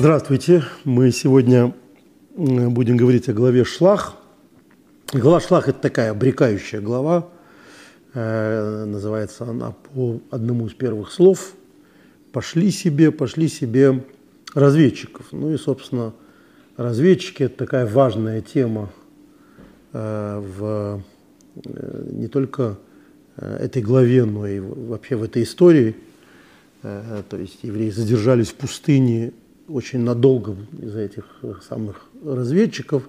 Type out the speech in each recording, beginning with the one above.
Здравствуйте. Мы сегодня будем говорить о главе Шлах. Глава Шлах – это такая обрекающая глава. Э, называется она по одному из первых слов. «Пошли себе, пошли себе разведчиков». Ну и, собственно, разведчики – это такая важная тема э, в, э, не только этой главе, но и вообще в этой истории. То есть евреи задержались в пустыне очень надолго из-за этих самых разведчиков,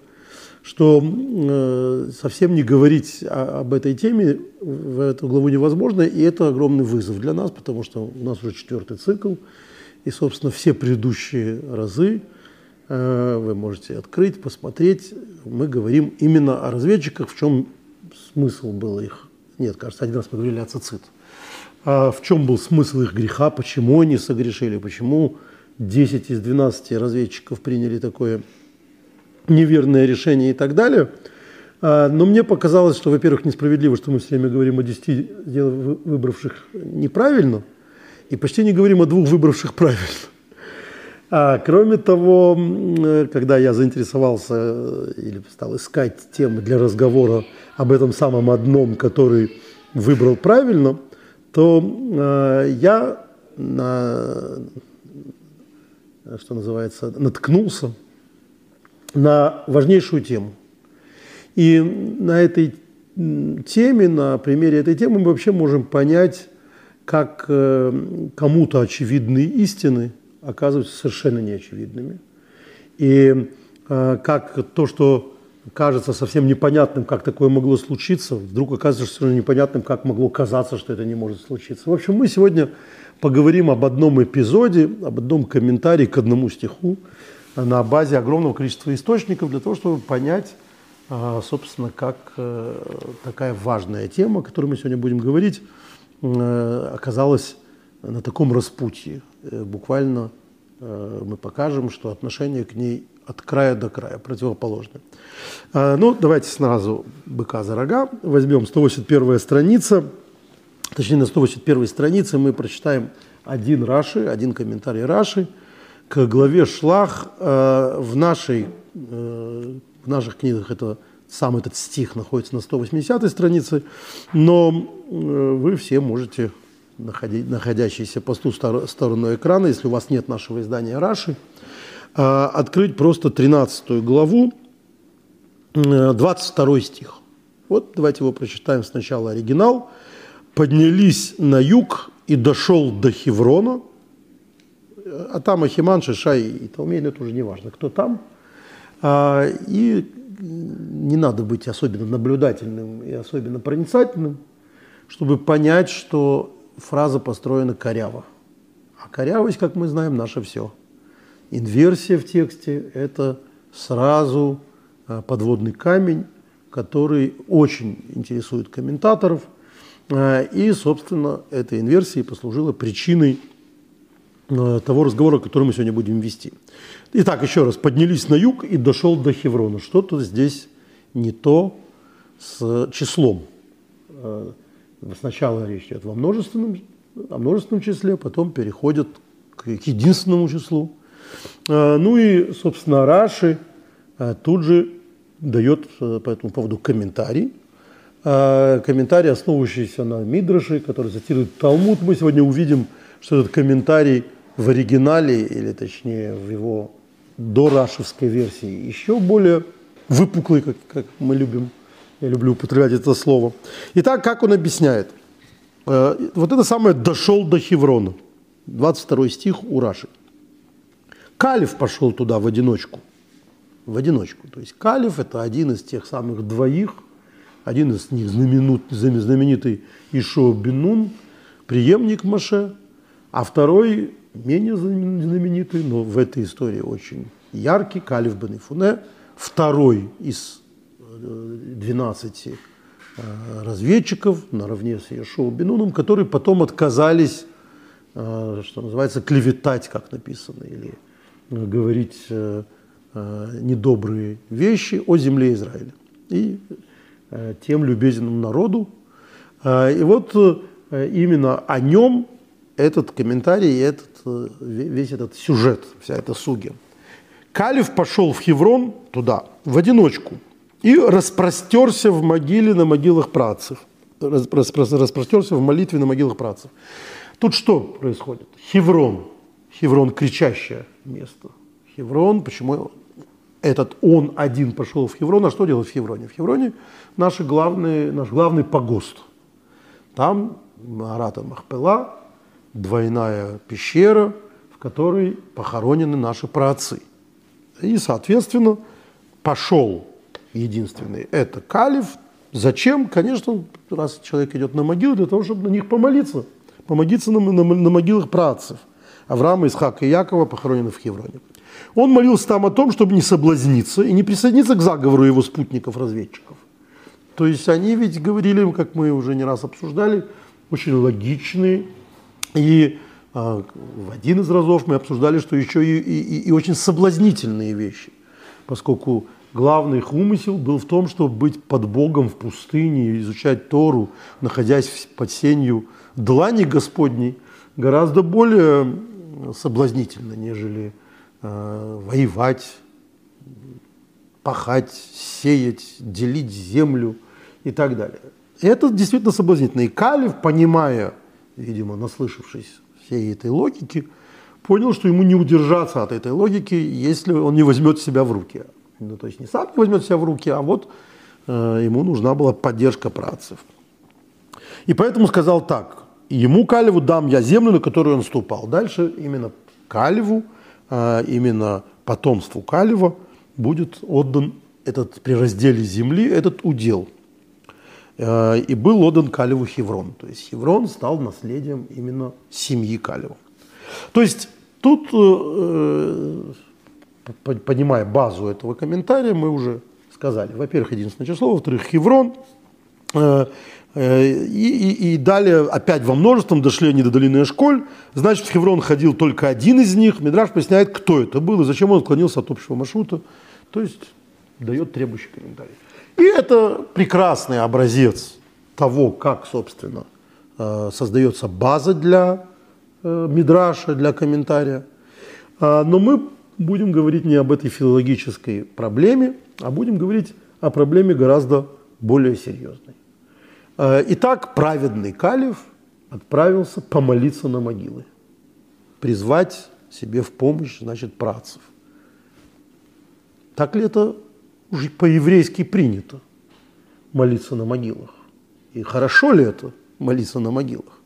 что э, совсем не говорить о, об этой теме в эту главу невозможно, и это огромный вызов для нас, потому что у нас уже четвертый цикл, и, собственно, все предыдущие разы э, вы можете открыть, посмотреть. Мы говорим именно о разведчиках, в чем смысл был их. Нет, кажется, один раз мы говорили о цицит. А в чем был смысл их греха, почему они согрешили, почему 10 из 12 разведчиков приняли такое неверное решение и так далее. А, но мне показалось, что, во-первых, несправедливо, что мы все время говорим о 10 выбравших неправильно, и почти не говорим о двух выбравших правильно. А, кроме того, когда я заинтересовался э, или стал искать темы для разговора об этом самом одном, который выбрал правильно, то э, я на что называется, наткнулся на важнейшую тему. И на этой теме, на примере этой темы мы вообще можем понять, как э, кому-то очевидные истины оказываются совершенно неочевидными. И э, как то, что кажется совсем непонятным, как такое могло случиться, вдруг оказывается совершенно непонятным, как могло казаться, что это не может случиться. В общем, мы сегодня поговорим об одном эпизоде, об одном комментарии к одному стиху на базе огромного количества источников для того, чтобы понять, а, собственно, как э, такая важная тема, о которой мы сегодня будем говорить, э, оказалась на таком распутье. Э, буквально мы покажем, что отношение к ней от края до края противоположное. Ну, давайте сразу быка за рога. Возьмем 181 страница – точнее на 181 странице мы прочитаем один Раши, один комментарий Раши к главе Шлах. Э, в, нашей, э, в наших книгах это, сам этот стих находится на 180 странице, но э, вы все можете, находящиеся по ту сторону экрана, если у вас нет нашего издания Раши, открыть просто 13 главу, 22 стих. Вот давайте его прочитаем сначала оригинал – поднялись на юг и дошел до Хеврона, а там Ахиман, Шишай и Талмей, это уже не важно, кто там. А, и не надо быть особенно наблюдательным и особенно проницательным, чтобы понять, что фраза построена коряво. А корявость, как мы знаем, наше все. Инверсия в тексте – это сразу а, подводный камень, который очень интересует комментаторов – Э, и, собственно, эта инверсия послужила причиной э, того разговора, который мы сегодня будем вести. Итак, еще раз, поднялись на юг и дошел до Хеврона. Что-то здесь не то с числом. Э, сначала речь идет во множественном, о множественном числе, потом переходят к единственному числу. Ну и, собственно, Раши тут же дает по этому поводу комментарий, а, комментарий, основывающийся на Мидраше, который цитирует Талмуд. Мы сегодня увидим, что этот комментарий в оригинале, или точнее в его дорашевской версии, еще более выпуклый, как, как мы любим, я люблю употреблять это слово. Итак, как он объясняет? А, вот это самое «дошел до Хеврона», 22 стих у Раши. Калиф пошел туда в одиночку. В одиночку. То есть Калиф – это один из тех самых двоих – один из них знаменитый Ишо Бенун, преемник Маше, а второй менее знаменитый, но в этой истории очень яркий, Калиф бен Ифуне, второй из 12 э, э, разведчиков наравне с Ешоу Бенуном, которые потом отказались, э, что называется, клеветать, как написано, или говорить недобрые вещи о земле Израиля. И тем любезным народу. Э, и вот э, именно о нем этот комментарий, этот, э, весь этот сюжет, вся эта суги. Калиф пошел в Хеврон туда, в одиночку, и распростерся в могиле на могилах працев. Распростерся в молитве на могилах працев. Тут что происходит? Хеврон. Хеврон – кричащее место. Хеврон, почему этот он один пошел в Хеврон, а что делать в Хевроне? В Хевроне наш главный, наш главный погост. Там Марата Махпела, двойная пещера, в которой похоронены наши праотцы. И, соответственно, пошел единственный это Калиф. Зачем? Конечно, раз человек идет на могилу, для того, чтобы на них помолиться. Помолиться на, на, на могилах праотцев. Авраама, Исхака и Якова похоронены в Хевроне. Он молился там о том, чтобы не соблазниться и не присоединиться к заговору его спутников-разведчиков. То есть они ведь говорили, как мы уже не раз обсуждали, очень логичные. И а, в один из разов мы обсуждали, что еще и, и, и очень соблазнительные вещи, поскольку главный их умысел был в том, чтобы быть под Богом в пустыне, изучать Тору, находясь под сенью длани Господней, гораздо более соблазнительно, нежели э, воевать, пахать, сеять, делить землю и так далее. И это действительно соблазнительно. И Калев, понимая, видимо, наслышавшись всей этой логики, понял, что ему не удержаться от этой логики, если он не возьмет себя в руки. Ну, то есть не сам не возьмет себя в руки, а вот э, ему нужна была поддержка працев. И поэтому сказал так, ему Калеву дам я землю, на которую он ступал. Дальше именно Калеву, э, именно потомству Калева будет отдан этот при разделе земли, этот удел – Э, и был отдан Калеву Хеврон. То есть Хеврон стал наследием именно семьи Калева. То есть тут, э, э, понимая базу этого комментария, мы уже сказали, во-первых, единственное число, во-вторых, Хеврон, и, и, и далее опять во множеством дошли они до долины Эшколь. Значит, в Хеврон ходил только один из них. Мидраш поясняет, кто это был и зачем он отклонился от общего маршрута. То есть дает требующий комментарий. И это прекрасный образец того, как, собственно, э, создается база для э, мидраша, для комментария. А, но мы будем говорить не об этой филологической проблеме, а будем говорить о проблеме гораздо более серьезной. Э, итак, праведный Калиф отправился помолиться на могилы, призвать себе в помощь, значит, працев. Так ли это уже по-еврейски принято молиться на могилах. И хорошо ли это молиться на могилах?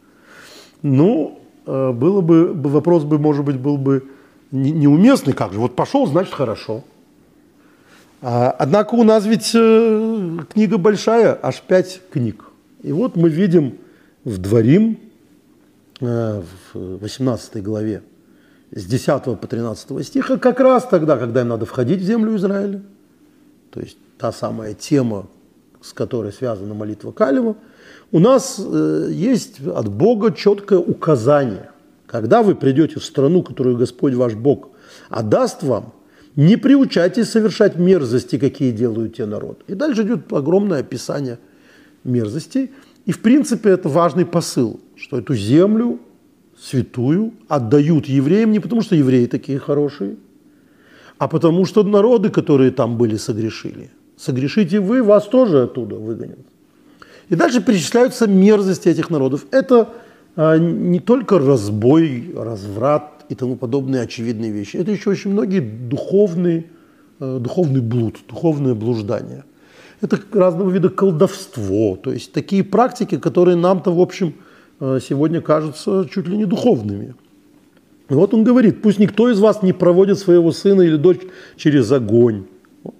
Ну, э, было бы, вопрос бы, может быть, был бы неуместный, как же, вот пошел, значит, хорошо. А, однако у нас ведь э, книга большая, аж пять книг. И вот мы видим в Дворим, э, в 18 главе, с 10 по 13 стиха, как раз тогда, когда им надо входить в землю Израиля – то есть та самая тема, с которой связана молитва Калева, у нас э, есть от Бога четкое указание. Когда вы придете в страну, которую Господь ваш Бог отдаст вам, не приучайтесь совершать мерзости, какие делают те народы. И дальше идет огромное описание мерзостей. И в принципе это важный посыл, что эту землю святую отдают евреям не потому, что евреи такие хорошие, а потому что народы, которые там были, согрешили. Согрешите вы, вас тоже оттуда выгонят. И дальше перечисляются мерзости этих народов. Это а, не только разбой, разврат и тому подобные очевидные вещи. Это еще очень многие духовные, а, духовный блуд, духовное блуждание. Это разного вида колдовство. То есть такие практики, которые нам-то, в общем, а, сегодня кажутся чуть ли не духовными. И вот он говорит, пусть никто из вас не проводит своего сына или дочь через огонь.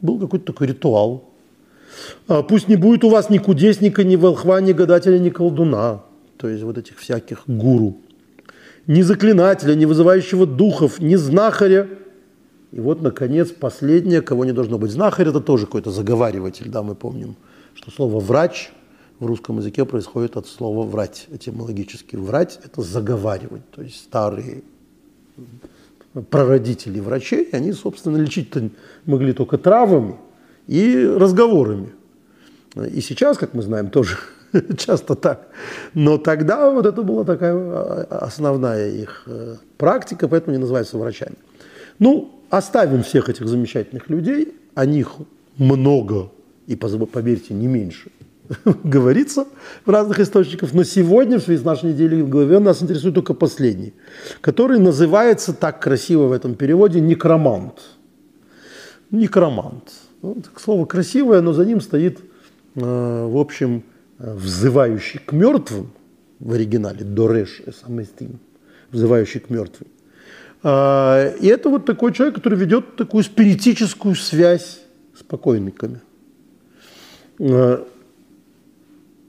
Был какой-то такой ритуал. А пусть не будет у вас ни кудесника, ни волхва, ни гадателя, ни колдуна. То есть вот этих всяких гуру. Ни заклинателя, ни вызывающего духов, ни знахаря. И вот, наконец, последнее, кого не должно быть. Знахарь – это тоже какой-то заговариватель, да, мы помним, что слово «врач» в русском языке происходит от слова «врать», этимологически. «Врать» – это заговаривать, то есть старые прародителей врачей, они, собственно, лечить-то могли только травами и разговорами. И сейчас, как мы знаем, тоже часто так. Но тогда вот это была такая а, основная их э, практика, поэтому они называются врачами. Ну, оставим всех этих замечательных людей, о них много, и, поверьте, не меньше, говорится в разных источниках, но сегодня, в связи с нашей неделей в главе, нас интересует только последний, который называется так красиво в этом переводе «некромант». Некромант. Ну, слово красивое, но за ним стоит, э, в общем, взывающий к мертвым, в оригинале «дореш эсаместим», взывающий к мертвым. А, и это вот такой человек, который ведет такую спиритическую связь с покойниками. А,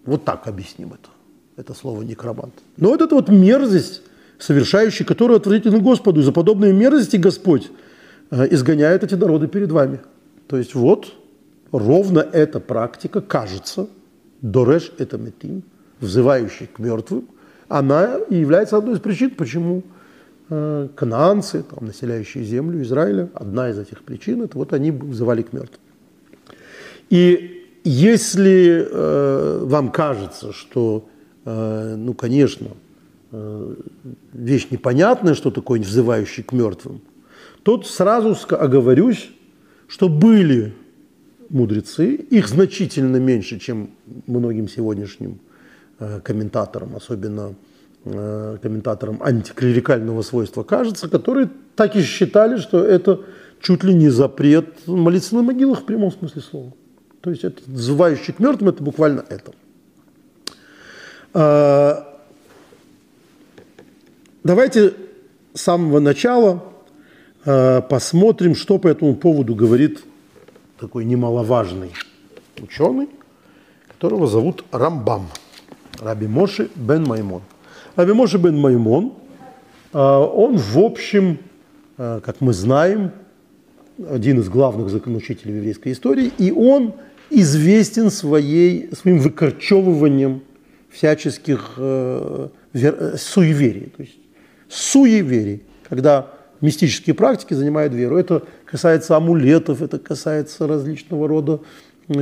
вот так объясним это, это слово некромант. Но вот эта вот мерзость, совершающая которую отвратительно Господу, и за подобные мерзости Господь а, изгоняет эти народы перед вами. То есть вот ровно эта практика, кажется, дореш это метим, взывающий к мертвым, она и является одной из причин, почему кананцы, там, населяющие землю Израиля, одна из этих причин, это вот они взывали к мертвым. И если э, вам кажется, что, э, ну, конечно, э, вещь непонятная, что такое взывающий к мертвым, тут сразу оговорюсь, что были мудрецы, их значительно меньше, чем многим сегодняшним э, комментаторам, особенно э, комментаторам антиклерикального свойства кажется, которые так и считали, что это чуть ли не запрет молиться на могилах в прямом смысле слова. То есть это взывающий к мертвым, это буквально это. А, давайте с самого начала а, посмотрим, что по этому поводу говорит такой немаловажный ученый, которого зовут Рамбам, Раби Моши бен Маймон. Раби Моши бен Маймон, он в общем, как мы знаем, один из главных законоучителей еврейской истории, и он известен своей, своим выкорчевыванием всяческих э, вер, суеверий. То есть суеверий, когда мистические практики занимают веру. Это касается амулетов, это касается различного рода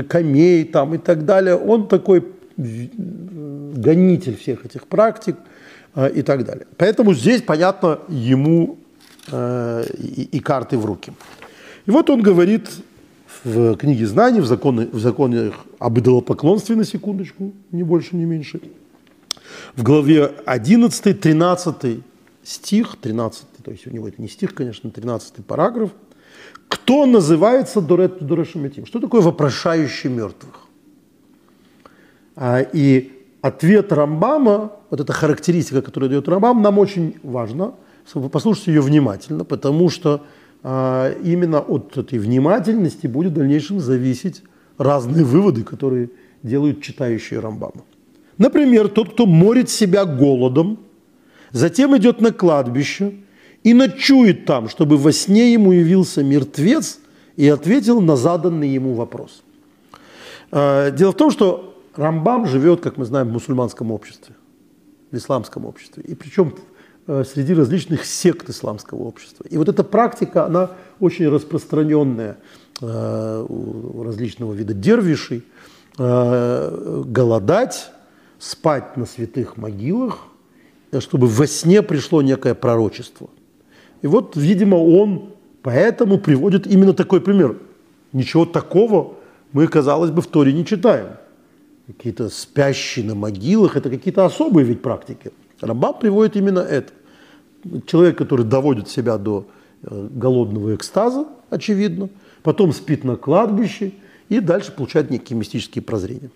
камей там, и так далее. Он такой гонитель всех этих практик э, и так далее. Поэтому здесь, понятно, ему э, и, карты в руки. И вот он говорит в книге знаний, в законе, в законе об идолопоклонстве, на секундочку, не больше, не меньше, в главе 11, 13 стих, 13, то есть у него это не стих, конечно, 13 параграф, кто называется Дорет Дорешамитим? Что такое вопрошающий мертвых? А, и ответ Рамбама, вот эта характеристика, которую дает Рамбам, нам очень важно. Послушайте ее внимательно, потому что а, именно от этой внимательности будет в дальнейшем зависеть разные выводы, которые делают читающие Рамбама. Например, тот, кто морит себя голодом, затем идет на кладбище и ночует там, чтобы во сне ему явился мертвец и ответил на заданный ему вопрос. А, дело в том, что Рамбам живет, как мы знаем, в мусульманском обществе, в исламском обществе. И причем Э, среди различных сект исламского общества. И вот эта практика, она очень распространенная э, у различного вида дервишей. Э, голодать, спать на святых могилах, чтобы во сне пришло некое пророчество. И вот, видимо, он поэтому приводит именно такой пример. Ничего такого мы, казалось бы, в Торе не читаем. Какие-то спящие на могилах – это какие-то особые ведь практики – Рамбам приводит именно это. Человек, который доводит себя до э, голодного экстаза, очевидно, потом спит на кладбище и дальше получает некие мистические прозрения.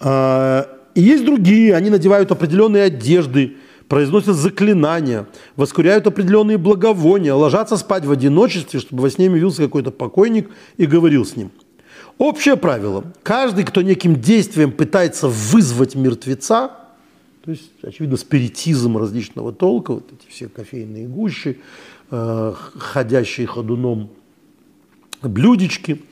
А, и есть другие, они надевают определенные одежды, произносят заклинания, воскуряют определенные благовония, ложатся спать в одиночестве, чтобы во сне явился какой-то покойник и говорил с ним. Общее правило. Каждый, кто неким действием пытается вызвать мертвеца, то есть, очевидно, спиритизм различного толка, вот эти все кофейные гущи, э, ходящие ходуном блюдечки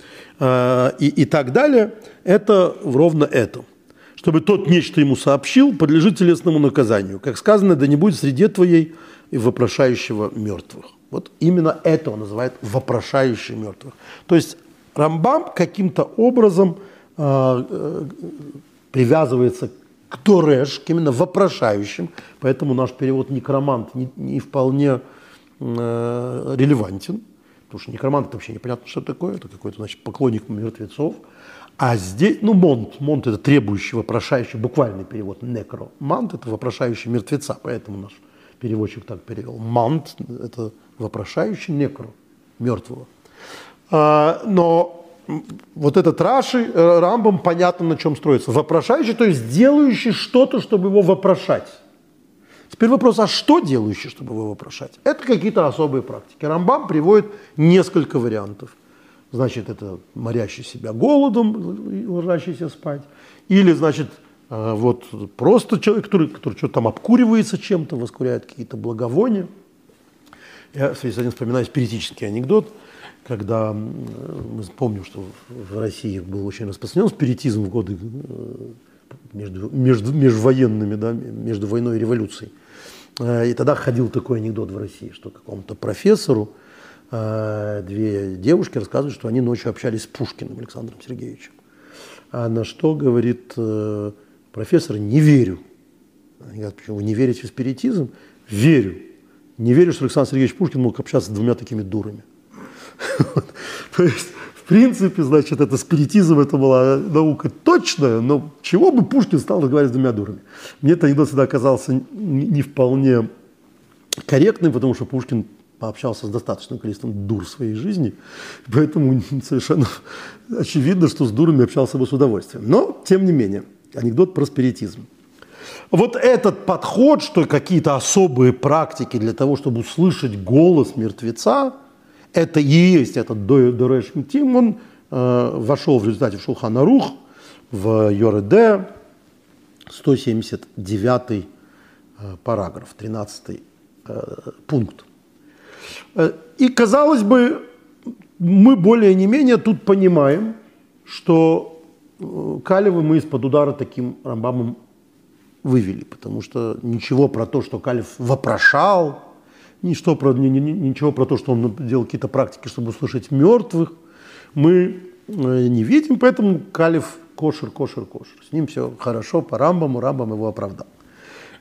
э, и, и так далее, это ровно это. Чтобы тот нечто ему сообщил, подлежит телесному наказанию. Как сказано, да не будет среде твоей и вопрошающего мертвых. Вот именно это он называет вопрошающий мертвых. То есть Рамбам каким-то образом э, привязывается к дореш, к именно вопрошающим, поэтому наш перевод некромант не, не вполне э, релевантен, потому что некромант это вообще непонятно, что такое, это какой-то, значит, поклонник мертвецов, а здесь, ну, монт, монт это требующий, вопрошающий, буквальный перевод, некро, мант это вопрошающий мертвеца, поэтому наш переводчик так перевел. Мант это вопрошающий некро, мертвого. А, но вот этот Раши, э, Рамбам, понятно, на чем строится. Вопрошающий, то есть делающий что-то, чтобы его вопрошать. Теперь вопрос, а что делающий, чтобы его вопрошать? Это какие-то особые практики. Рамбам приводит несколько вариантов. Значит, это морящий себя голодом, ложащийся спать. Или, значит, э, вот просто человек, который, который что-то там обкуривается чем-то, воскуряет какие-то благовония. Я в связи с этим вспоминаю спиритический анекдот – когда мы помним, что в России был очень распространен спиритизм в годы э, между, между, межвоенными, да, между войной и революцией. Э, и тогда ходил такой анекдот в России, что какому-то профессору э, две девушки рассказывают, что они ночью общались с Пушкиным Александром Сергеевичем. А на что говорит профессор, не верю. Они говорят, почему вы не верите в спиритизм? Верю. Не верю, что Александр Сергеевич Пушкин мог общаться с двумя такими дурами. То есть, в принципе, значит, это спиритизм, это была наука точная, но чего бы Пушкин стал разговаривать с двумя дурами? Мне это анекдот всегда оказался не вполне корректным, потому что Пушкин пообщался с достаточным количеством дур в своей жизни, поэтому совершенно очевидно, что с дурами общался бы с удовольствием. Но, тем не менее, анекдот про спиритизм. Вот этот подход, что какие-то особые практики для того, чтобы услышать голос мертвеца – это и есть этот Дореш Тим, он э, вошел в результате в Шулхана Рух, в Йореде, 179 э, параграф, 13 э, пункт. Э, и, казалось бы, мы более не менее тут понимаем, что э, Калева мы из-под удара таким Рамбамом вывели, потому что ничего про то, что Калев вопрошал, ничто про, ни, ни, ничего про то, что он делал какие-то практики, чтобы услышать мертвых, мы э, не видим, поэтому Калиф кошер, кошер, кошер. С ним все хорошо, по Рамбаму, Рамбам его оправдал.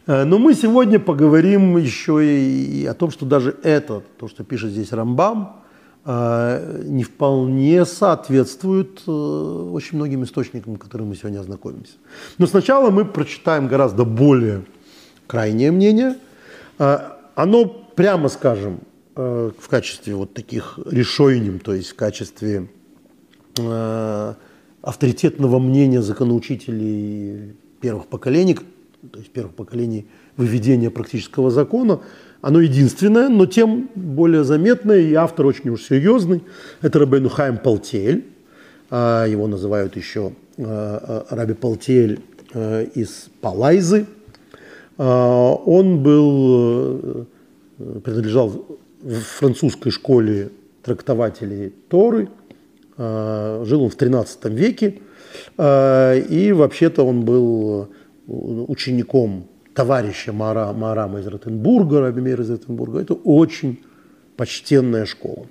Э, но мы сегодня поговорим еще и о том, что даже это, то, что пишет здесь Рамбам, э, не вполне соответствует очень многим источникам, которым мы сегодня ознакомимся. Но сначала мы прочитаем гораздо более крайнее мнение. Оно прямо скажем, э, в качестве вот таких решойним, то есть в качестве э, авторитетного мнения законоучителей первых поколений, то есть первых поколений выведения практического закона, оно единственное, но тем более заметное, и автор очень уж серьезный. Это Рабейну Хайм Палтель, а, его называют еще э, Раби Палтель из Палайзы. А, он был принадлежал французской школе трактователей Торы, а, жил он в 13 веке, а, и вообще-то он был учеником товарища Мара, Марама из Ротенбурга, Рабимира из Ротенбурга. Это очень почтенная школа.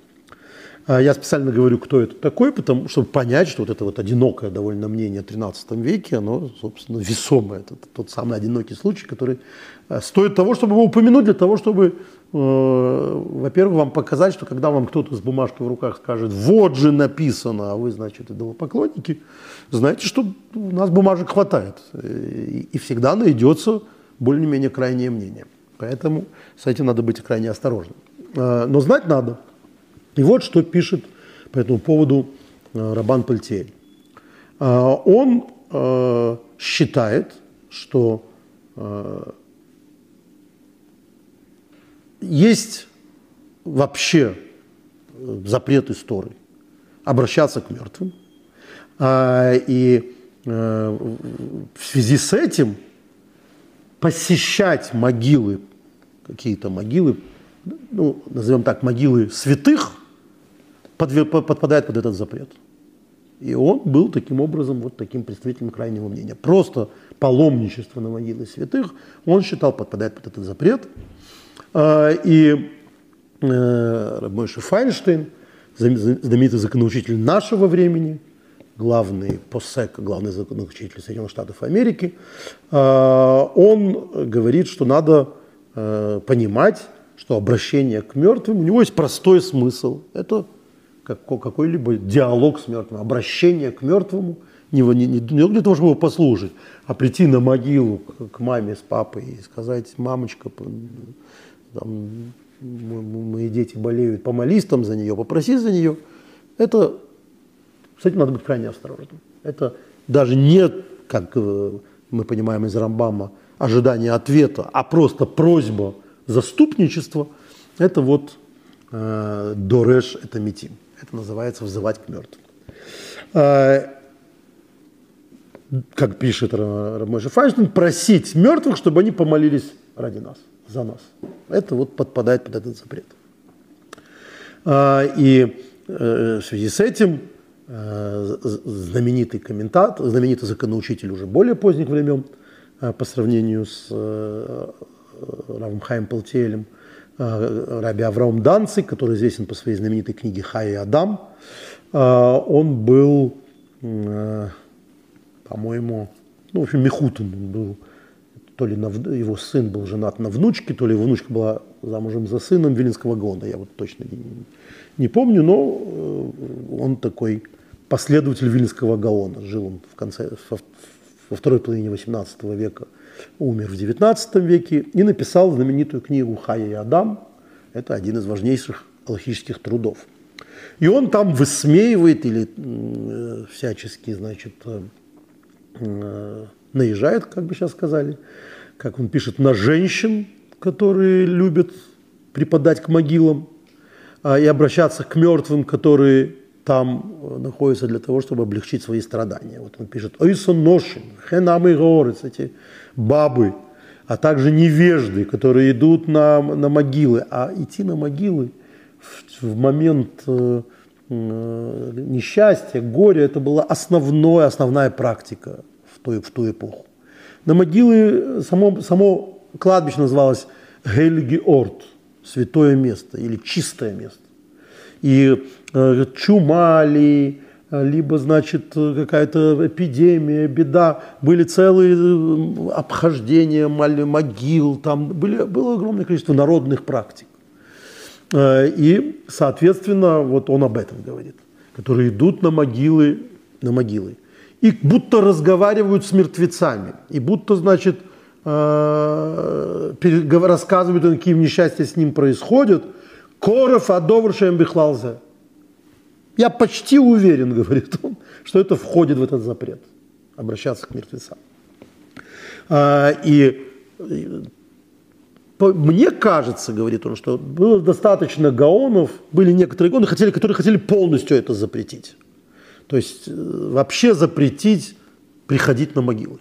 А я специально говорю, кто это такой, потому, чтобы понять, что вот это вот одинокое довольно мнение о 13 веке, оно, собственно, весомое. Это тот самый одинокий случай, который э, стоит того, чтобы его упомянуть, для того, чтобы, э, во-первых, вам показать, что когда вам кто-то с бумажкой в руках скажет, вот же написано, а вы, значит, идолопоклонники, знаете, что у нас бумажек хватает. И, и всегда найдется более-менее крайнее мнение. Поэтому с этим надо быть крайне осторожным. Э, но знать надо – и вот что пишет по этому поводу э, Рабан Пальтиэль. Э, он э, считает, что есть вообще запрет истории обращаться к мертвым. И в связи с этим посещать могилы, какие-то могилы, ну, назовем так, могилы святых – подпадает под этот запрет. И он был таким образом вот таким представителем крайнего мнения. Просто паломничество на могилы святых он считал подпадает под этот запрет. А, и э, Мойши Файнштейн, знаменитый законоучитель нашего времени, главный ПОСЕК, главный законоучитель Соединенных Штатов Америки, он говорит, что надо понимать, что обращение к мертвым, у него есть простой смысл. Это какой-либо диалог с мертвым, обращение к мертвому, не, не, не для того, чтобы его послушать, а прийти на могилу к, к маме с папой и сказать, мамочка, там, мои дети болеют, помолись там за нее, попроси за нее. Это, с этим надо быть крайне осторожным. Это даже не, как э, мы понимаем из Рамбама, ожидание ответа, а просто просьба заступничества. Это вот э, дореш, это метим. Это называется взывать к мертвым. Э, как пишет Рамоша Файнштейн, просить мертвых, чтобы они помолились ради нас, за нас. Это вот подпадает под этот запрет. Э, и э, в связи с этим э, знаменитый комментатор, знаменитый законоучитель уже более поздних времен, э, по сравнению с э, Равом Хаем Палтиелем, Раби Авраам Данци, который известен по своей знаменитой книге «Хай и Адам». Э, он был, э, по-моему, ну, в общем, Мехутин был, то ли на, его сын был женат на внучке, то ли его внучка была замужем за сыном Вилинского Гонда, я вот точно не, не помню, но он такой последователь Вильнского Гаона. Жил он в конце, во второй половине XVIII века умер в XIX веке и написал знаменитую книгу «Хая и Адам». Это один из важнейших алхимических трудов. И он там высмеивает или э, всячески, значит, э, э, наезжает, как бы сейчас сказали, как он пишет, на женщин, которые любят преподать к могилам э, и обращаться к мертвым, которые там э, находятся для того, чтобы облегчить свои страдания. Вот он пишет, «Ойсон ношин, хенам и горец», эти бабы, а также невежды, которые идут на, на могилы. А идти на могилы в, в момент э, э, несчастья, горя, это была основная, основная практика в ту, в ту эпоху. На могилы само, само кладбище называлось Гельги Орт, святое место или чистое место. И э, чумали, либо, значит, какая-то эпидемия, беда. Были целые э, обхождения могил, там были, было огромное количество народных практик. Э, и, соответственно, вот он об этом говорит, которые идут на могилы, на могилы. И будто разговаривают с мертвецами, и будто, значит, э, рассказывают, какие несчастья с ним происходят. Коров адовршем бихлалзе я почти уверен, говорит он, что это входит в этот запрет, обращаться к мертвецам. А, и, мне кажется, говорит он, что было достаточно гаонов, были некоторые гаоны, хотели, которые хотели полностью это запретить. То есть э, вообще запретить приходить на могилы.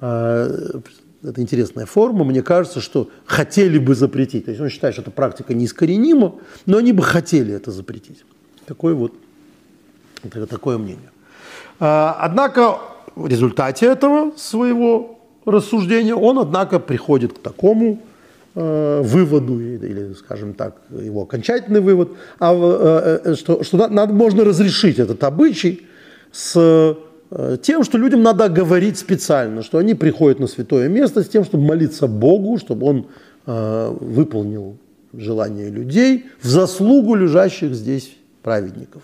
А, это интересная форма. Мне кажется, что хотели бы запретить. То есть он считает, что эта практика неискоренима, но они бы хотели это запретить. Такое вот, такое мнение. А, однако в результате этого своего рассуждения он, однако, приходит к такому э, выводу, или, скажем так, его окончательный вывод, а, э, э, что, что надо, можно разрешить этот обычай с тем, что людям надо говорить специально, что они приходят на святое место с тем, чтобы молиться Богу, чтобы Он выполнил желания людей в заслугу лежащих здесь праведников,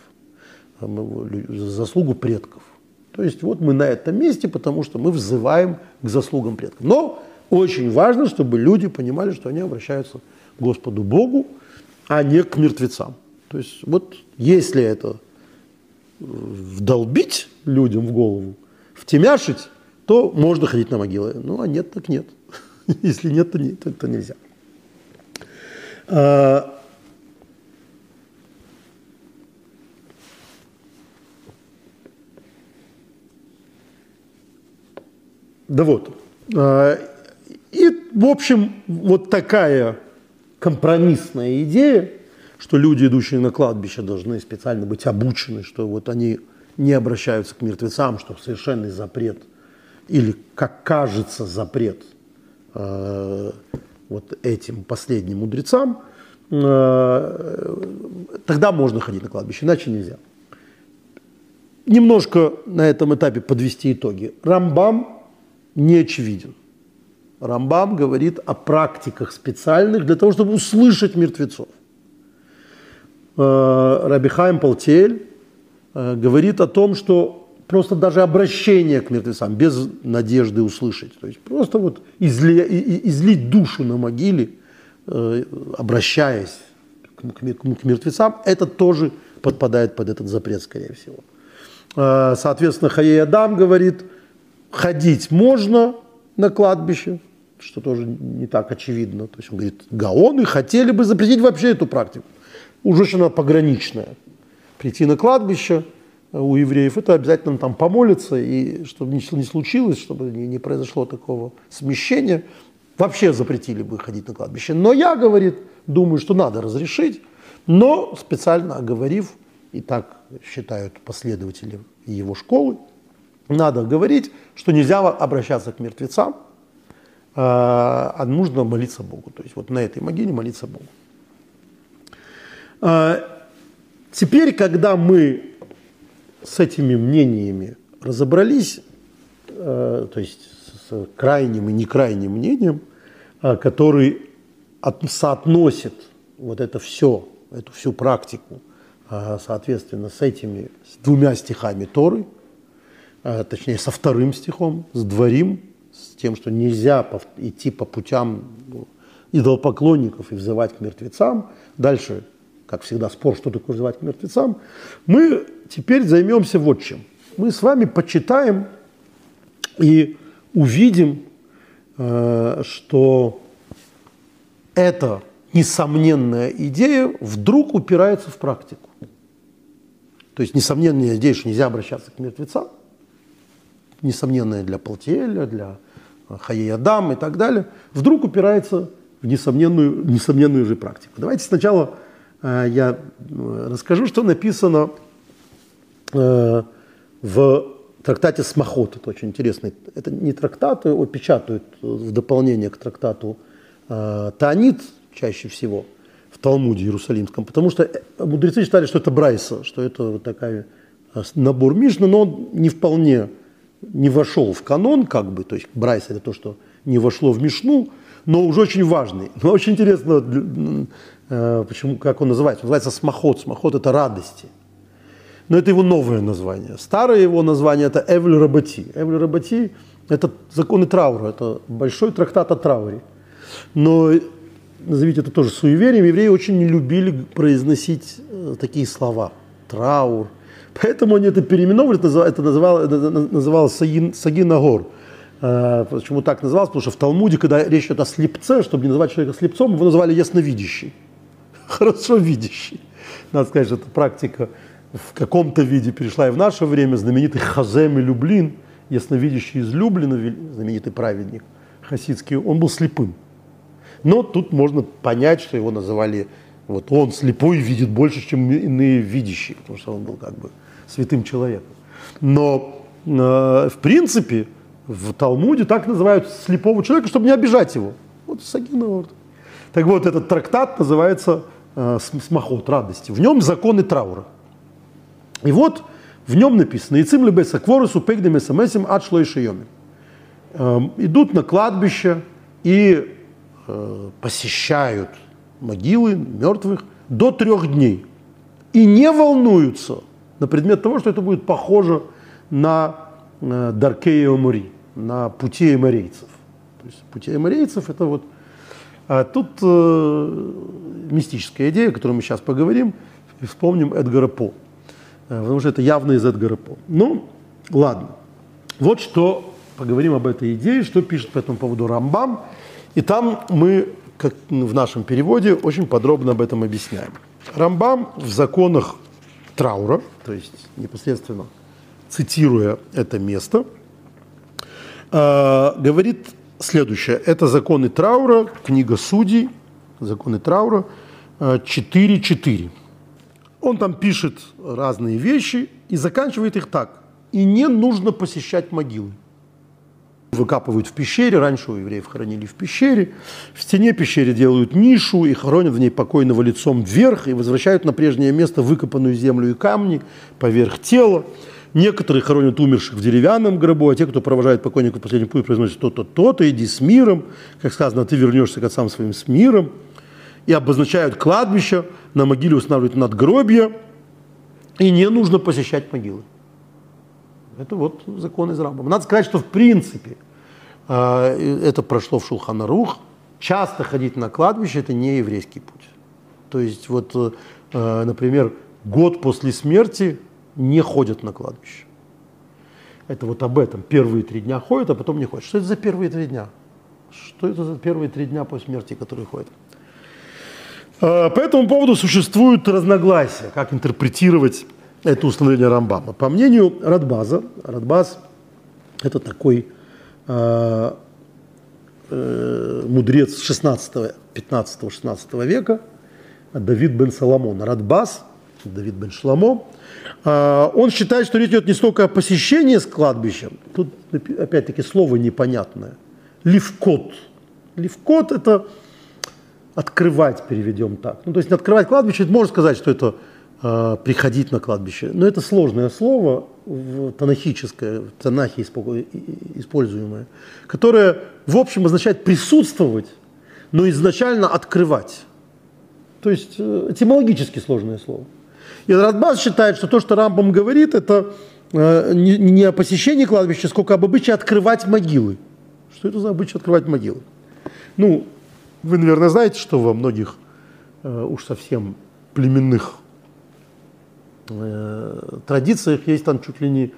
за заслугу предков. То есть вот мы на этом месте, потому что мы взываем к заслугам предков. Но очень важно, чтобы люди понимали, что они обращаются к Господу Богу, а не к мертвецам. То есть вот если это вдолбить людям в голову, втемяшить, то можно ходить на могилы. Ну, а нет, так нет. Если нет, то, не, то, то нельзя. Да вот. А, и, в общем, вот такая компромиссная идея, что люди, идущие на кладбище, должны специально быть обучены, что вот они не обращаются к мертвецам, что совершенный запрет, или, как кажется, запрет э, вот этим последним мудрецам, э, тогда можно ходить на кладбище, иначе нельзя. немножко на этом этапе подвести итоги. Рамбам не очевиден. Рамбам говорит о практиках специальных для того, чтобы услышать мертвецов. Э, Рабихаим Палтель э, говорит о том, что просто даже обращение к мертвецам, без надежды услышать, то есть просто вот изли, излить душу на могиле, э, обращаясь к мертвецам, это тоже подпадает под этот запрет, скорее всего. Соответственно, Хаей Адам говорит, ходить можно на кладбище, что тоже не так очевидно. То есть он говорит, гаоны хотели бы запретить вообще эту практику. Уж очень она пограничная. Прийти на кладбище э, у евреев, это обязательно там помолиться, и чтобы ничего не случилось, чтобы не произошло такого смещения, вообще запретили бы ходить на кладбище. Но я, говорит, думаю, что надо разрешить, но специально оговорив, и так считают последователи его школы, надо говорить, что нельзя обращаться к мертвецам, а, а нужно молиться Богу. То есть вот на этой могиле молиться Богу. А, теперь, когда мы с этими мнениями разобрались, а, то есть с крайним и некрайним мнением, который соотносит вот это все, эту всю практику, соответственно, с этими с двумя стихами Торы, точнее, со вторым стихом, с дворим, с тем, что нельзя идти по путям ну, идолопоклонников и взывать к мертвецам. Дальше, как всегда, спор, что такое взывать к мертвецам. Мы теперь займемся вот чем. Мы с вами почитаем и увидим, э, что эта несомненная идея вдруг упирается в практику. То есть несомненная идея, что нельзя обращаться к мертвецам – несомненное для Палтиэля, для Хаеядам и так далее, вдруг упирается в несомненную, несомненную же практику. Давайте сначала э, я э, расскажу, что написано э, в трактате Смахот. Это очень интересно. Это не трактаты, его печатают в дополнение к трактату э, Таанит чаще всего в Талмуде Иерусалимском, потому что мудрецы считали, что это Брайса, что это вот такая набор Мишна, но он не вполне не вошел в канон, как бы, то есть Брайс это то, что не вошло в Мишну, но уже очень важный. Но очень интересно, э, почему, как он называется. Он называется смахот. Смахот – это радости. Но это его новое название. Старое его название – это Эвль Рабати. Эвль Рабати – это законы траура, это большой трактат о трауре. Но назовите это тоже суеверием, евреи очень не любили произносить э, такие слова. Траур – Поэтому они это переименовали, это, называлось, это называлось Сагин, Сагинагор. А, почему так называлось? Потому что в Талмуде, когда речь идет о слепце, чтобы не называть человека слепцом, его называли ясновидящий. Хорошо видящий. Надо сказать, что эта практика в каком-то виде перешла и в наше время. Знаменитый Хазем и Люблин, ясновидящий из Люблина, знаменитый праведник хасидский, он был слепым. Но тут можно понять, что его называли, вот он слепой видит больше, чем иные видящие, потому что он был как бы святым человеком. Но э, в принципе в Талмуде так называют слепого человека, чтобы не обижать его. Вот Сагина. Так вот, этот трактат называется э, «Смахот радости». В нем законы траура. И вот в нем написано «Ицим лебеса кворусу пегдем смсим от шлойшиоми». Э, идут на кладбище и э, посещают могилы мертвых до трех дней. И не волнуются – на предмет того, что это будет похоже на э, Даркея Омури, на пути эморейцев. То есть пути эморейцев это вот... А тут э, мистическая идея, о которой мы сейчас поговорим, и вспомним Эдгара По. Э, потому что это явно из Эдгара По. Ну, ладно. Вот что поговорим об этой идее, что пишет по этому поводу Рамбам. И там мы, как в нашем переводе, очень подробно об этом объясняем. Рамбам в законах траура, то есть непосредственно цитируя это место, э, говорит следующее. Это законы траура, книга судей, законы траура 4.4. Э, Он там пишет разные вещи и заканчивает их так. И не нужно посещать могилы выкапывают в пещере, раньше у евреев хоронили в пещере, в стене пещеры делают нишу и хоронят в ней покойного лицом вверх и возвращают на прежнее место выкопанную землю и камни поверх тела. Некоторые хоронят умерших в деревянном гробу, а те, кто провожает покойника в последний путь, произносят то-то, то-то, иди с миром. Как сказано, ты вернешься к отцам своим с миром. И обозначают кладбище, на могиле устанавливают надгробья, и не нужно посещать могилы. Это вот закон из Рамбама. Надо сказать, что в принципе э, это прошло в Шулханарух. Часто ходить на кладбище – это не еврейский путь. То есть вот, э, например, год после смерти не ходят на кладбище. Это вот об этом. Первые три дня ходят, а потом не ходят. Что это за первые три дня? Что это за первые три дня после смерти, которые ходят? Э, по этому поводу существуют разногласия, как интерпретировать это установление Рамбама. По мнению Радбаза, Радбаз – это такой э, э, мудрец 16, 15, 16 века, Давид бен Соломон. Радбаз, Давид бен Шламо, э, он считает, что речь идет не столько о посещении с кладбищем, тут опять-таки слово непонятное, ливкот. Ливкот – это открывать, переведем так. Ну, то есть открывать кладбище, это можно сказать, что это приходить на кладбище. Но это сложное слово, танахическое, в Танахе используемое, которое, в общем, означает присутствовать, но изначально открывать. То есть э, этимологически сложное слово. И Радбас считает, что то, что Рамбам говорит, это э, не, о посещении кладбища, сколько об обычае открывать могилы. Что это за обычай открывать могилы? Ну, вы, наверное, знаете, что во многих э, уж совсем племенных э, традициях есть там чуть ли не,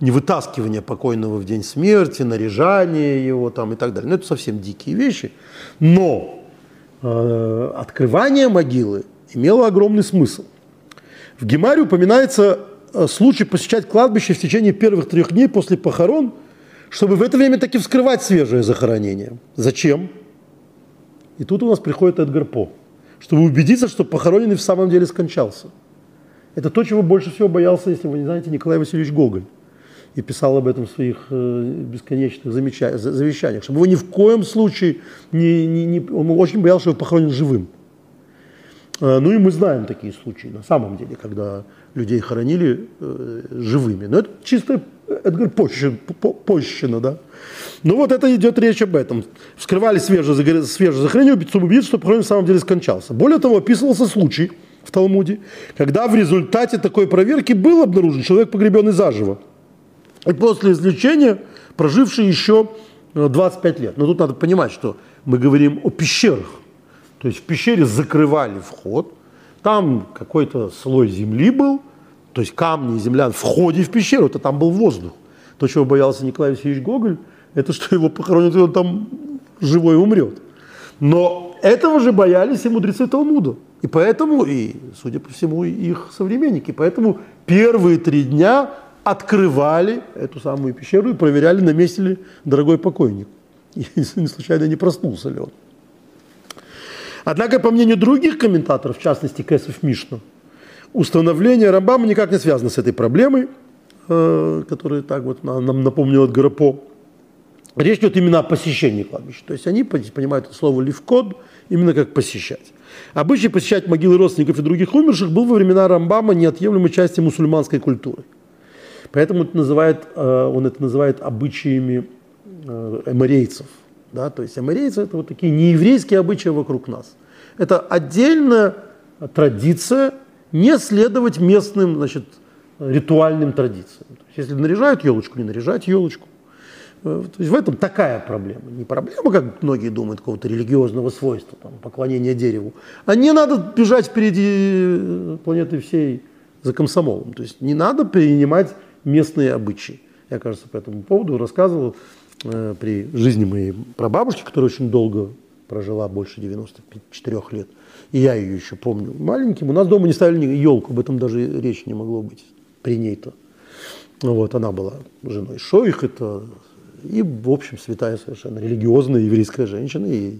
не вытаскивание покойного в день смерти, наряжание его там и так далее. Но ну, это совсем дикие вещи. Но э, открывание могилы имело огромный смысл. В Гемаре упоминается э, случай посещать кладбище в течение первых трех дней после похорон, чтобы в это время таки вскрывать свежее захоронение. Зачем? И тут у нас приходит Эдгар По, чтобы убедиться, что похороненный в самом деле скончался. Это то, чего больше всего боялся, если вы не знаете, Николай Васильевич Гоголь. И писал об этом в своих э, бесконечных завещаниях, чтобы его ни в коем случае не, не, не... Он очень боялся, что его похоронен живым. Э, ну и мы знаем такие случаи на самом деле, когда людей хоронили э, живыми. Но это чисто Эдгар Пощина, Пощина да. Ну вот это идет речь об этом. Вскрывали свежее, свежее захоронение, чтобы убедиться, что похоронен на самом деле скончался. Более того, описывался случай в Талмуде, когда в результате такой проверки был обнаружен человек, погребенный заживо. И после излечения проживший еще 25 э, лет. Но тут надо понимать, что мы говорим о пещерах. То есть в пещере закрывали вход, там какой-то слой земли был, то есть камни и земля в входе в пещеру, это там был воздух. То, чего боялся Николай Васильевич Гоголь, это что его похоронят, и он там живой умрет. Но этого же боялись и мудрецы Талмуда. И поэтому, и, судя по всему, их современники. Поэтому первые три дня открывали эту самую пещеру и проверяли, на месте ли дорогой покойник. И не случайно не проснулся ли он. Однако, по мнению других комментаторов, в частности Кэсов Мишна, установление Рамбама никак не связано с этой проблемой, э, которая так вот нам напомнила от Гарапо. Речь идет именно о посещении кладбища. То есть они понимают это слово «ливкод» именно как посещать. Обычай посещать могилы родственников и других умерших был во времена Рамбама неотъемлемой частью мусульманской культуры. Поэтому это называет, э, он это называет обычаями э, эморейцев. Да? То есть эморейцы – это вот такие нееврейские обычаи вокруг нас. Это отдельная традиция не следовать местным значит, ритуальным традициям. То есть, если наряжают елочку, не наряжать елочку. Э, то есть в этом такая проблема. Не проблема, как многие думают, какого-то религиозного свойства, там, поклонения дереву. А не надо бежать впереди э, планеты всей за комсомолом. То есть не надо принимать местные обычаи. Я, кажется, по этому поводу рассказывал э, при жизни моей прабабушки, которая очень долго прожила, больше 94 лет. И я ее еще помню маленьким. У нас дома не ставили елку, об этом даже речи не могло быть при ней-то. Вот, она была женой Шойх, это и, в общем, святая совершенно религиозная еврейская женщина, и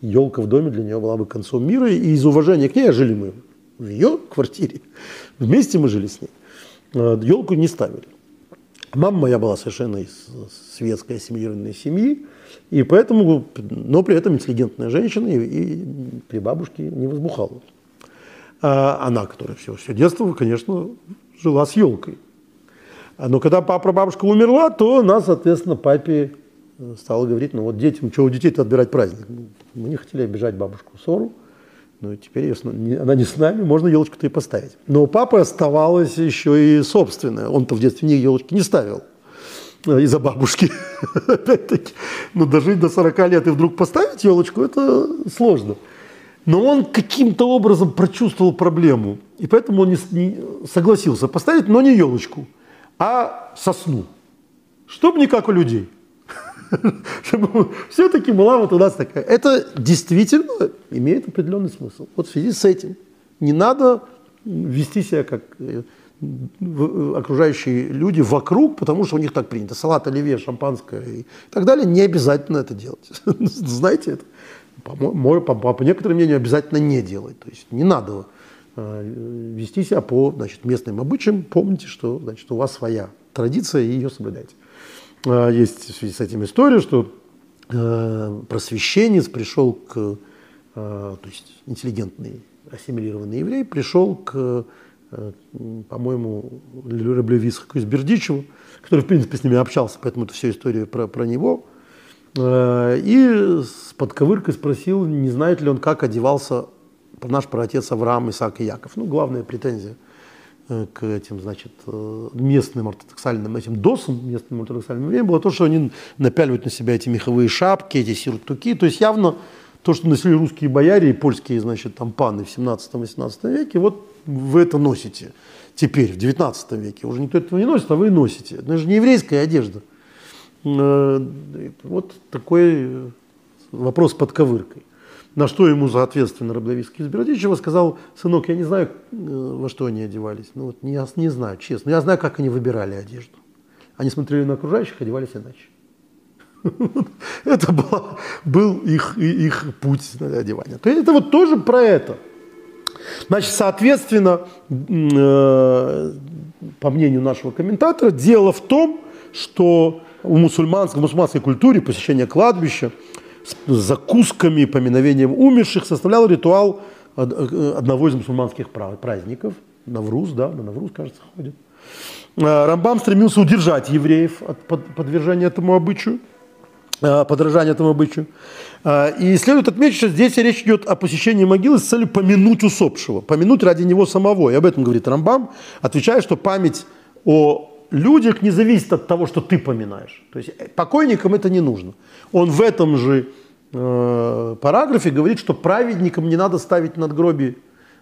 елка в доме для нее была бы концом мира, и из уважения к ней а жили мы в ее квартире, вместе мы жили с ней. Елку не ставили. Мама моя была совершенно из светской ассимилированной семьи, и поэтому, но при этом интеллигентная женщина, и, и при бабушке не возбухала. А она, которая все, все детство, конечно, жила с елкой. Но когда папа, бабушка умерла, то она, соответственно, папе стала говорить, ну вот детям, что у детей-то отбирать праздник? Мы не хотели обижать бабушку Сору, но теперь ее, она не с нами, можно елочку-то и поставить. Но у папы оставалась еще и собственная. Он-то в детстве ни елочки не ставил э, из-за бабушки. Опять-таки, ну дожить до 40 лет и вдруг поставить елочку, это сложно. Но он каким-то образом прочувствовал проблему. И поэтому он не, не согласился поставить, но не елочку, а сосну. Чтобы не как у людей. Чтобы все-таки была вот у нас такая. Это действительно имеет определенный смысл. Вот в связи с этим не надо вести себя как э, окружающие люди вокруг, потому что у них так принято. Салат, оливье, шампанское и так далее. Не обязательно это делать. Знаете это? По, по, по, по некоторым мнению, обязательно не делать. То есть не надо э, вести себя по значит, местным обычаям. Помните, что значит, у вас своя традиция, и ее соблюдайте. Э, есть в связи с этим история, что э, просвещенец пришел к, э, то есть интеллигентный ассимилированный еврей, пришел к, по-моему, Раблевисхаку из Бердичеву, который, в принципе, с ними общался, поэтому это все история про, про него. И с подковыркой спросил, не знает ли он, как одевался наш праотец Авраам, Исаак и Яков. Ну, главная претензия – Э, к этим, значит, э, местным ортодоксальным, этим досам, местным ортодоксальным евреям, было то, что они напяливают на себя эти меховые шапки, эти сюртуки. То есть явно то, что носили русские бояре и польские, значит, там паны в 17-18 веке, вот вы это носите теперь, в 19 веке. Уже никто этого не носит, а вы носите. Это же не еврейская одежда. Э, вот такой вопрос под ковыркой. На что ему, соответственно, из Бердичева сказал, сынок, я не знаю, э, во что они одевались. Ну вот не, не знаю, честно. Я знаю, как они выбирали одежду. Они смотрели на окружающих, одевались иначе. Это было, был их, их путь одевания. То есть это вот тоже про это. Значит, соответственно, э, по мнению нашего комментатора, дело в том, что у мусульманской, в мусульманской культуре посещение кладбища – с закусками, поминовением умерших составлял ритуал э, одного из мусульманских праздников. Навруз, да, на Навруз, кажется, ходит. Э, Рамбам стремился удержать евреев от подвержения этому обычаю, э, подражания этому обычаю. И следует отметить, что здесь речь идет о посещении могилы с целью помянуть усопшего, помянуть ради него самого. И об этом говорит Рамбам, отвечая, что память о людях не зависит от того, что ты поминаешь. То есть покойникам это не нужно. Он в этом же э, параграфе говорит, что праведникам не надо ставить надгробие,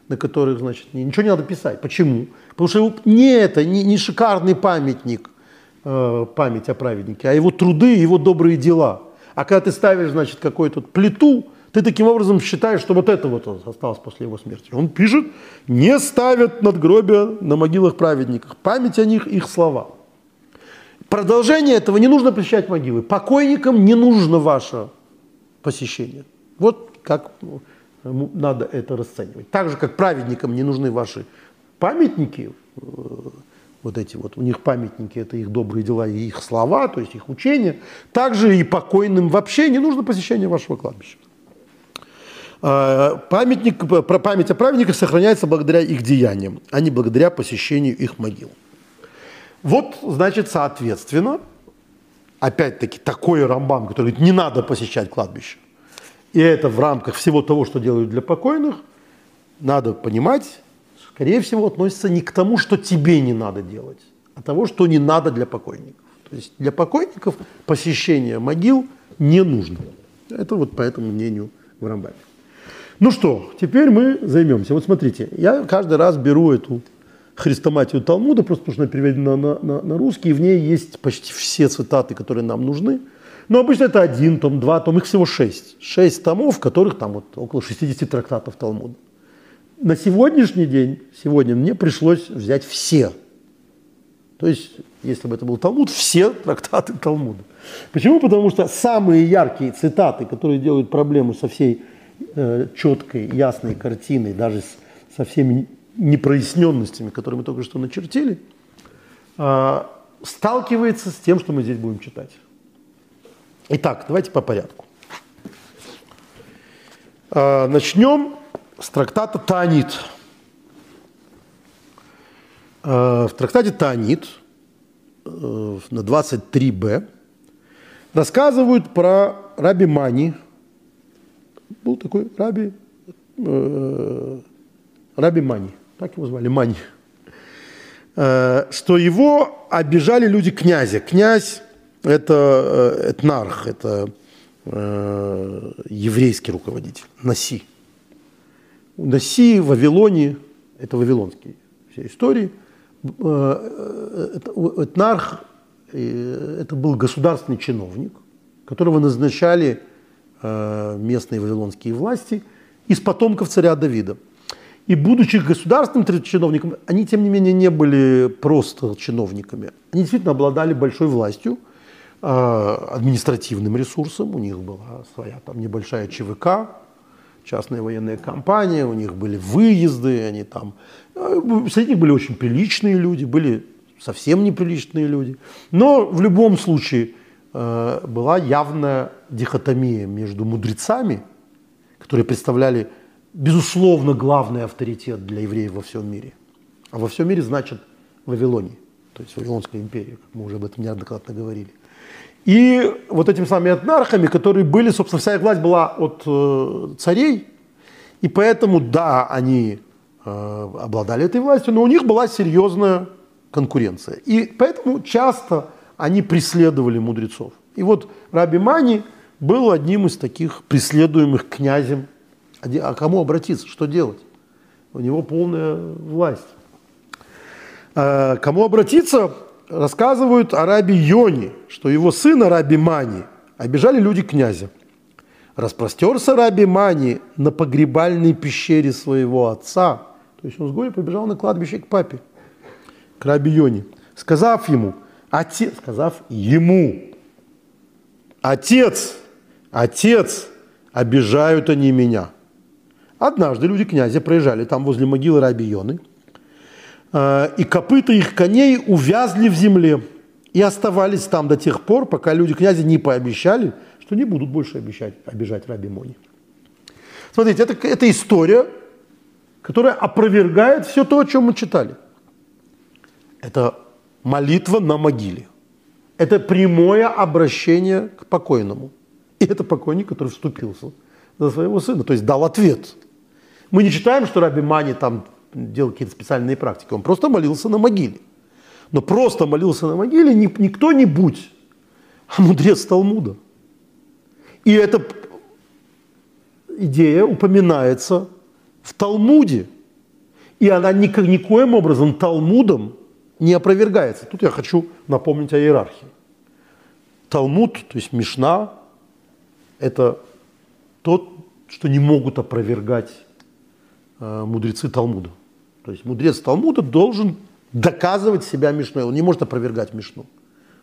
на которых, значит, ничего не надо писать. Почему? Потому что не это, не, не шикарный памятник, э, память о праведнике, а его труды, его добрые дела. А когда ты ставишь, значит, какую-то плиту, ты таким образом считаешь, что вот это вот осталось после его смерти. Он пишет, не ставят надгробия на могилах праведников, память о них, их слова. Продолжение этого не нужно посещать могилы. Покойникам не нужно ваше посещение. Вот как ну, надо это расценивать. Так же, как праведникам не нужны ваши памятники, э, вот эти вот, у них памятники, это их добрые дела и их слова, то есть их учения. Также и покойным вообще не нужно посещение вашего кладбища. А, памятник, память о праведниках сохраняется благодаря их деяниям, а не благодаря посещению их могил. Вот, значит, соответственно, опять-таки такой рамбам, который говорит, не надо посещать кладбище. И это в рамках всего того, что делают для покойных, надо понимать, скорее всего, относится не к тому, что тебе не надо делать, а того, что не надо для покойников. То есть для покойников посещение могил не нужно. Это вот по этому мнению в Рамбаме. Ну что, теперь мы займемся. Вот смотрите, я каждый раз беру эту хрестоматию Талмуда, просто потому что она переведена на, на, на русский, и в ней есть почти все цитаты, которые нам нужны. Но обычно это один том, два том, их всего шесть. Шесть томов, в которых там вот около 60 трактатов Талмуда. На сегодняшний день, сегодня мне пришлось взять все. То есть, если бы это был Талмуд, все трактаты Талмуда. Почему? Потому что самые яркие цитаты, которые делают проблему со всей э, четкой, ясной картиной, даже с, со всеми непроясненностями, которые мы только что начертили, э, сталкивается с тем, что мы здесь будем читать. Итак, давайте по порядку. Э, начнем с трактата Таанит. Э, в трактате Таанит э, на 23б рассказывают про Раби Мани. Был такой Раби, э, Раби Мани, так его звали, Мани. Э, что его обижали люди князя. Князь – это э, этнарх, это э, еврейский руководитель, Наси. Наси в Вавилоне, это вавилонские все истории, этнарх это был государственный чиновник, которого назначали местные вавилонские власти из потомков царя Давида – и будучи государственным чиновником, они, тем не менее, не были просто чиновниками. Они действительно обладали большой властью, а, административным ресурсом. У них была своя там небольшая ЧВК, частная военная компания, у них были выезды, они там... А, среди них были очень приличные люди, были совсем неприличные люди. Но в любом случае была явная дихотомия между мудрецами, которые представляли безусловно, главный авторитет для евреев во всем мире. А во всем мире значит Вавилонии, то есть Вавилонская империя, как мы уже об этом неоднократно говорили. И вот этими самыми этнархами, которые были, собственно, вся их власть была от э, царей, и поэтому, да, они э, обладали этой властью, но у них была серьезная конкуренция. И поэтому часто они преследовали мудрецов. И вот Раби Мани был одним из таких преследуемых князем а, кому обратиться? Что делать? У него полная власть. А кому обратиться? Рассказывают о раби Йоне, что его сына раби Мани обижали люди князя. Распростерся раби Мани на погребальной пещере своего отца. То есть он с горя побежал на кладбище к папе, к раби Йоне, сказав ему, отец, сказав ему, отец, отец, обижают они меня – Однажды люди князя проезжали там возле могилы Раби Йоны, э, и копыта их коней увязли в земле и оставались там до тех пор, пока люди князя не пообещали, что не будут больше обещать, обижать Раби Мони. Смотрите, это, это история, которая опровергает все то, о чем мы читали. Это молитва на могиле. Это прямое обращение к покойному. И это покойник, который вступился за своего сына, то есть дал ответ – мы не читаем, что Раби Мани там делал какие-то специальные практики. Он просто молился на могиле. Но просто молился на могиле не, не кто-нибудь, а мудрец Талмуда. И эта идея упоминается в Талмуде. И она никак, никоим образом Талмудом не опровергается. Тут я хочу напомнить о иерархии. Талмуд, то есть Мишна, это тот, что не могут опровергать Э, мудрецы Талмуда. То есть мудрец Талмуда должен доказывать себя Мишной. Он не может опровергать Мишну.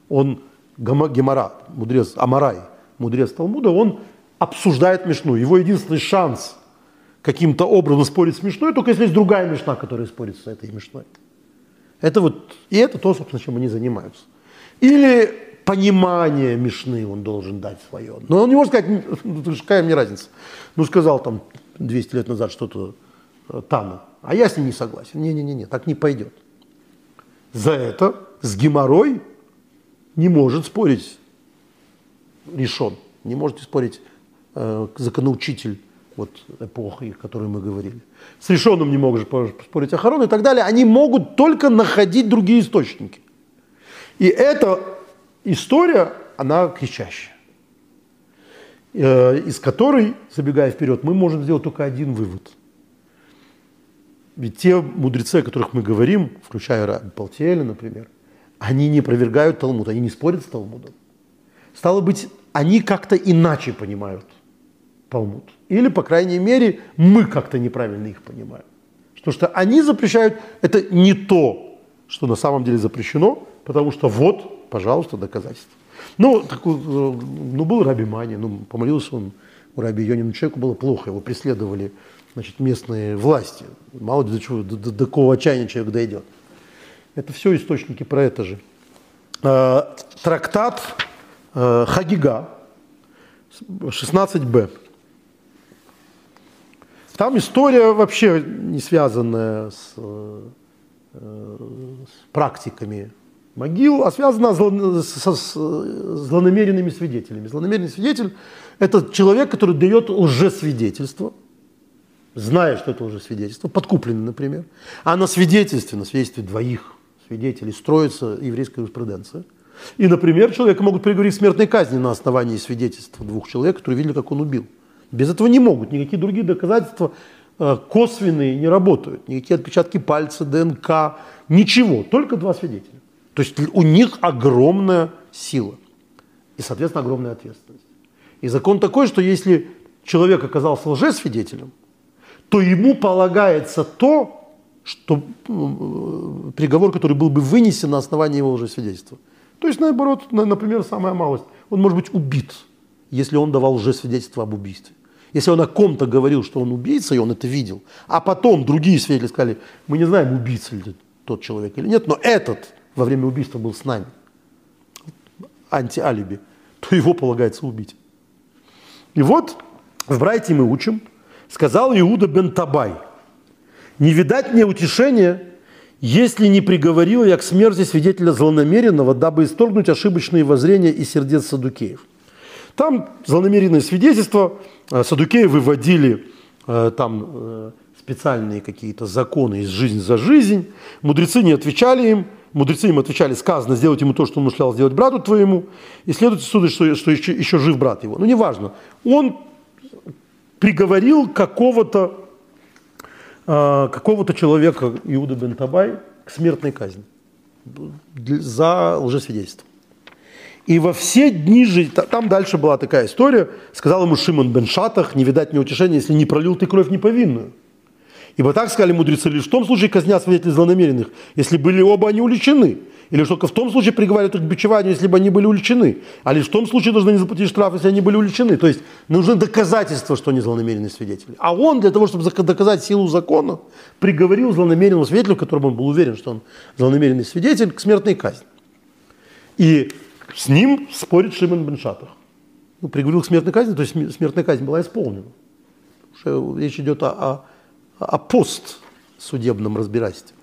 Он Гемора, мудрец Амарай, мудрец Талмуда, он обсуждает Мишну. Его единственный шанс каким-то образом спорить с Мишной, только если есть другая Мишна, которая спорит с этой Мишной. Это вот, и это то, собственно, чем они занимаются. Или понимание Мишны он должен дать свое. Но он не может сказать, «Ну, какая мне разница. Ну, сказал там 200 лет назад что-то Тану. А я с ним не согласен. Не-не-не, так не пойдет. За это с геморрой не может спорить решен. Не может спорить э, законоучитель вот, эпохи, о которой мы говорили. С решенным не может спорить Ахарон и так далее. Они могут только находить другие источники. И эта история, она кричащая. Э, из которой, забегая вперед, мы можем сделать только один вывод – ведь те мудрецы, о которых мы говорим, включая Раби Палтиэля, например, они не опровергают Талмуд, они не спорят с Талмудом. Стало быть, они как-то иначе понимают Талмуд. Или, по крайней мере, мы как-то неправильно их понимаем. Что, что они запрещают, это не то, что на самом деле запрещено, потому что вот, пожалуйста, доказательства. Ну, такой, э, ну был Раби Мани, ну, помолился он у Раби Йонина, человеку было плохо, его преследовали значит, местные власти. Мало до чего, до, до, до какого отчаяния человек дойдет. Это все источники про это же. Э, трактат э, Хагига, 16б. Там история вообще не связанная с, э, с практиками могил, а связана со злонамеренными свидетелями. Злонамеренный свидетель – это человек, который дает лжесвидетельство, зная, что это лжесвидетельство, подкупленный, например. А на свидетельстве, на свидетельстве двоих свидетелей строится еврейская юриспруденция. И, например, человека могут приговорить к смертной казни на основании свидетельства двух человек, которые видели, как он убил. Без этого не могут. Никакие другие доказательства э, косвенные не работают. Никакие отпечатки пальца, ДНК, ничего. Только два свидетеля. То есть у них огромная сила и, соответственно, огромная ответственность. И закон такой, что если человек оказался лжесвидетелем, то ему полагается то, что э, приговор, который был бы вынесен на основании его лжесвидетельства. То есть, наоборот, например, самая малость. Он может быть убит, если он давал лжесвидетельство об убийстве. Если он о ком-то говорил, что он убийца, и он это видел, а потом другие свидетели сказали, мы не знаем, убийца ли тот человек или нет, но этот во время убийства был с нами, антиалиби, то его полагается убить. И вот в Брайте мы учим, сказал Иуда бен Табай, не видать мне утешения, если не приговорил я к смерти свидетеля злонамеренного, дабы исторгнуть ошибочные воззрения и сердец садукеев. Там злонамеренное свидетельство, э, садукеи выводили э, там э, специальные какие-то законы из жизни за жизнь, мудрецы не отвечали им, мудрецы им отвечали, сказано, сделать ему то, что он мышлял сделать брату твоему, и следует отсюда, что, что еще, еще жив брат его. Ну, неважно. Он приговорил какого-то какого-то человека, Иуда бен Табай, к смертной казни за лжесвидетельство. И во все дни жизни, там дальше была такая история, сказал ему Шимон бен Шатах, не видать мне утешения, если не пролил ты кровь неповинную. Ибо так сказали мудрецы, лишь в том случае казнят свидетелей злонамеренных, если были оба они уличены. Или только в том случае приговаривают их к бичеванию, если бы они были уличены. А лишь в том случае должны не заплатить штраф, если они были уличены. То есть нужны доказательства, что они злонамеренные свидетели. А он для того, чтобы доказать силу закона, приговорил злонамеренного свидетеля, в котором он был уверен, что он злонамеренный свидетель, к смертной казни. И с ним спорит Шимон Беншатах. Ну, приговорил к смертной казни, то есть смертная казнь была исполнена. Речь идет о, о, о постсудебном разбирательстве.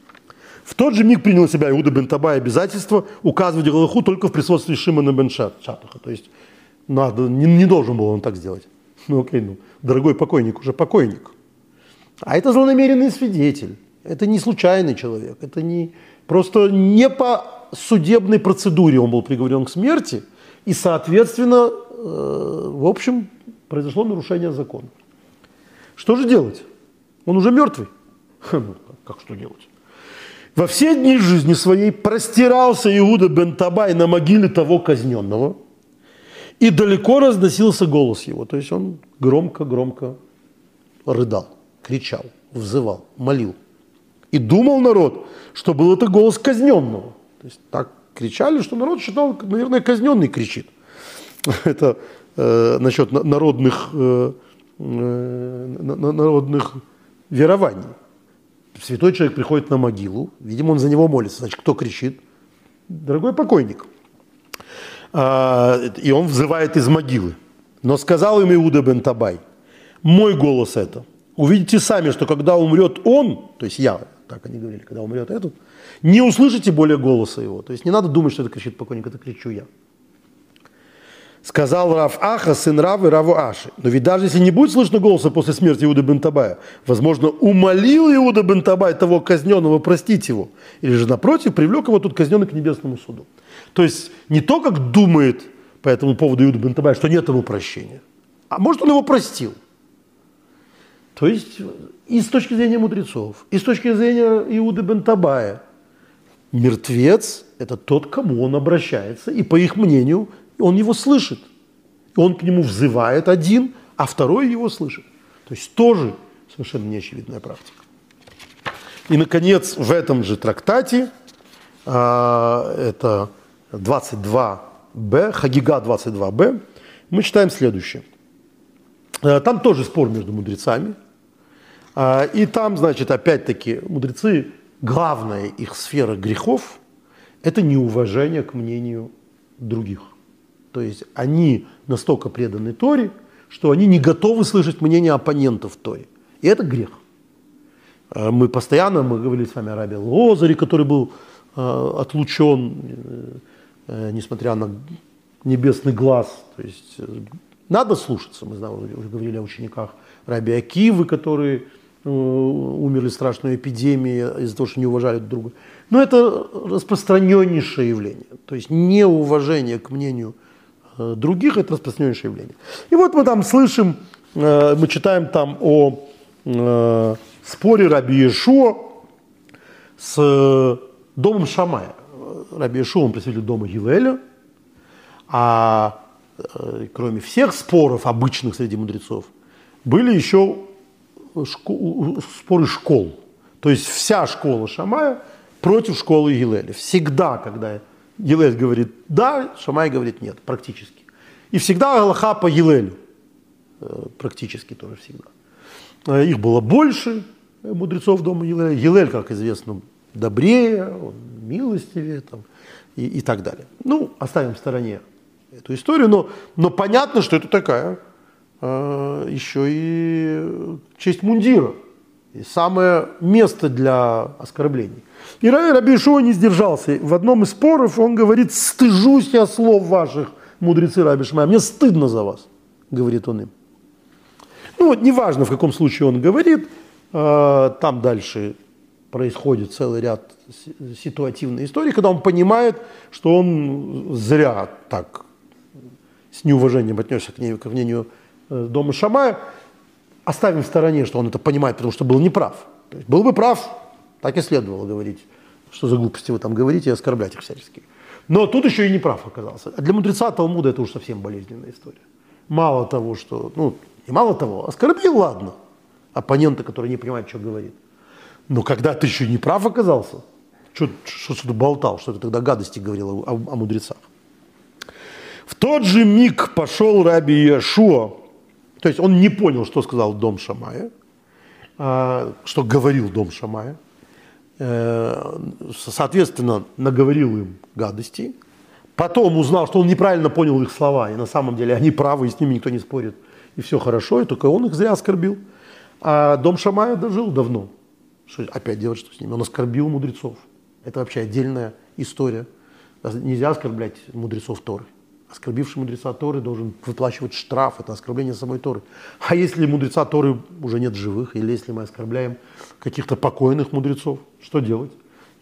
В тот же миг принял на себя Иуда бен Табай обязательство указывать Галаху только в присутствии Шимона бен Шатаха. То есть надо, не, не должен был он так сделать. Ну окей, ну, дорогой покойник уже покойник. А это злонамеренный свидетель. Это не случайный человек. Это не просто не по судебной процедуре он был приговорен к смерти. И, соответственно, э, в общем, произошло нарушение закона. Что же делать? Он уже мертвый. Ну, как что делать? Во все дни жизни своей простирался Иуда бен Табай на могиле того казненного, и далеко разносился голос его. То есть он громко-громко рыдал, кричал, взывал, молил. И думал народ, что был это голос казненного. То есть так кричали, что народ считал, наверное, казненный кричит. Это э, насчет народных, э, э, народных верований святой человек приходит на могилу, видимо, он за него молится. Значит, кто кричит? Дорогой покойник. А, и он взывает из могилы. Но сказал им Иуда бен Табай, мой голос это. Увидите сами, что когда умрет он, то есть я, так они говорили, когда умрет этот, не услышите более голоса его. То есть не надо думать, что это кричит покойник, это кричу я сказал Рав Аха, сын Равы, Раву Аши. Но ведь даже если не будет слышно голоса после смерти Иуда бен Табая, возможно, умолил Иуда бен Табай того казненного простить его. Или же, напротив, привлек его тут казненный к небесному суду. То есть не то, как думает по этому поводу Иуда бен Табай, что нет ему прощения, а может, он его простил. То есть и с точки зрения мудрецов, и с точки зрения Иуды бен Табая, мертвец – это тот, кому он обращается, и по их мнению он его слышит. Он к нему взывает один, а второй его слышит. То есть тоже совершенно неочевидная практика. И, наконец, в этом же трактате, а, это 22б, Хагига 22б, мы читаем следующее. А, там тоже спор между мудрецами. А, и там, значит, опять-таки, мудрецы, главная их сфера грехов – это неуважение к мнению других. То есть они настолько преданы Торе, что они не готовы слышать мнение оппонентов Торе. И это грех. А мы постоянно, мы говорили с вами о Рабе Лозаре, который был отлучен, несмотря на небесный глаз. То есть надо слушаться. Мы знаем, уже говорили о учениках Раби Акивы, которые умерли в страшной эпидемии из-за того, что не уважали друг друга. Но это распространеннейшее явление. То есть неуважение к мнению э, других – это распространеннейшее явление. И вот мы там слышим, э, мы читаем там о э, споре Раби Ешуа с домом Шамая. Раби Ешуа, он представитель дома Гилеля, а кроме всех споров обычных среди мудрецов, были еще школ, споры школ. То есть вся школа Шамая – против школы Гилеля. Всегда, когда Гилель говорит «да», Шамай говорит «нет», практически. И всегда Аллаха по Гилелю, э, практически тоже всегда. Э, их было больше, э, мудрецов дома Гилеля. Гилель, как известно, добрее, он милостивее там, и, и так далее. Ну, оставим в стороне эту историю, но, но понятно, что это такая еще и честь мундира, и самое место для оскорблений. И Раби Ишуа не сдержался. В одном из споров он говорит, стыжусь я слов ваших, мудрецы Раби Шмая, мне стыдно за вас, говорит он им. Ну вот, неважно, в каком случае он говорит, а, там дальше происходит целый ряд ситуативной истории, когда он понимает, что он зря так с неуважением отнесся к, ней, к мнению дома Шамая. Оставим в стороне, что он это понимает, потому что был неправ. Был бы прав, так и следовало говорить, что за глупости вы там говорите и оскорблять их всячески. Но тут еще и не прав оказался. А для мудреца Талмуда это уж совсем болезненная история. Мало того, что, ну, и мало того, оскорбил, ладно, оппонента, который не понимает, что говорит. Но когда ты еще не прав оказался, что, что, ты болтал, что ты тогда гадости говорил о, о мудрецах. В тот же миг пошел раби Иешуа, то есть он не понял, что сказал дом Шамая, а, что говорил дом Шамая, Э, соответственно, наговорил им гадости, потом узнал, что он неправильно понял их слова, и на самом деле они правы, и с ними никто не спорит, и все хорошо, и только он их зря оскорбил. А дом Шамая дожил давно. Что опять делать что с ними? Он оскорбил мудрецов. Это вообще отдельная история. Нельзя оскорблять мудрецов Торы. Оскорбивший мудреца Торы должен выплачивать штраф, это оскорбление самой Торы. А если мудреца Торы уже нет живых, или если мы оскорбляем каких-то покойных мудрецов, что делать?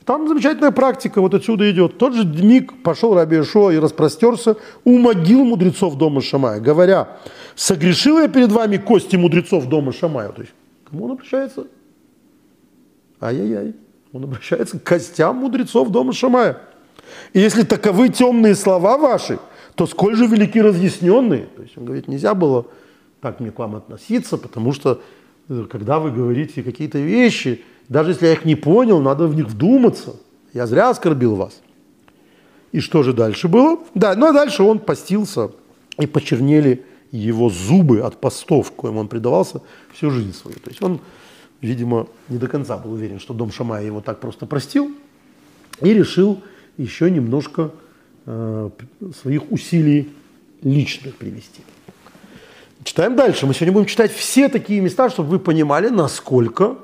Там замечательная практика вот отсюда идет. Тот же миг пошел Раби Ишуа и распростерся у могил мудрецов дома Шамая, говоря, согрешил я перед вами кости мудрецов дома Шамая. То есть, кому он обращается? Ай-яй-яй. Он обращается к костям мудрецов дома Шамая. И если таковы темные слова ваши – то сколь же велики разъясненные. То есть он говорит, нельзя было так мне к вам относиться, потому что э, когда вы говорите какие-то вещи, даже если я их не понял, надо в них вдуматься. Я зря оскорбил вас. И что же дальше было? Да, ну а дальше он постился, и почернели его зубы от постов, коим он предавался всю жизнь свою. То есть он, видимо, не до конца был уверен, что дом Шамая его так просто простил, и решил еще немножко своих усилий личных привести. Читаем дальше. Мы сегодня будем читать все такие места, чтобы вы понимали, насколько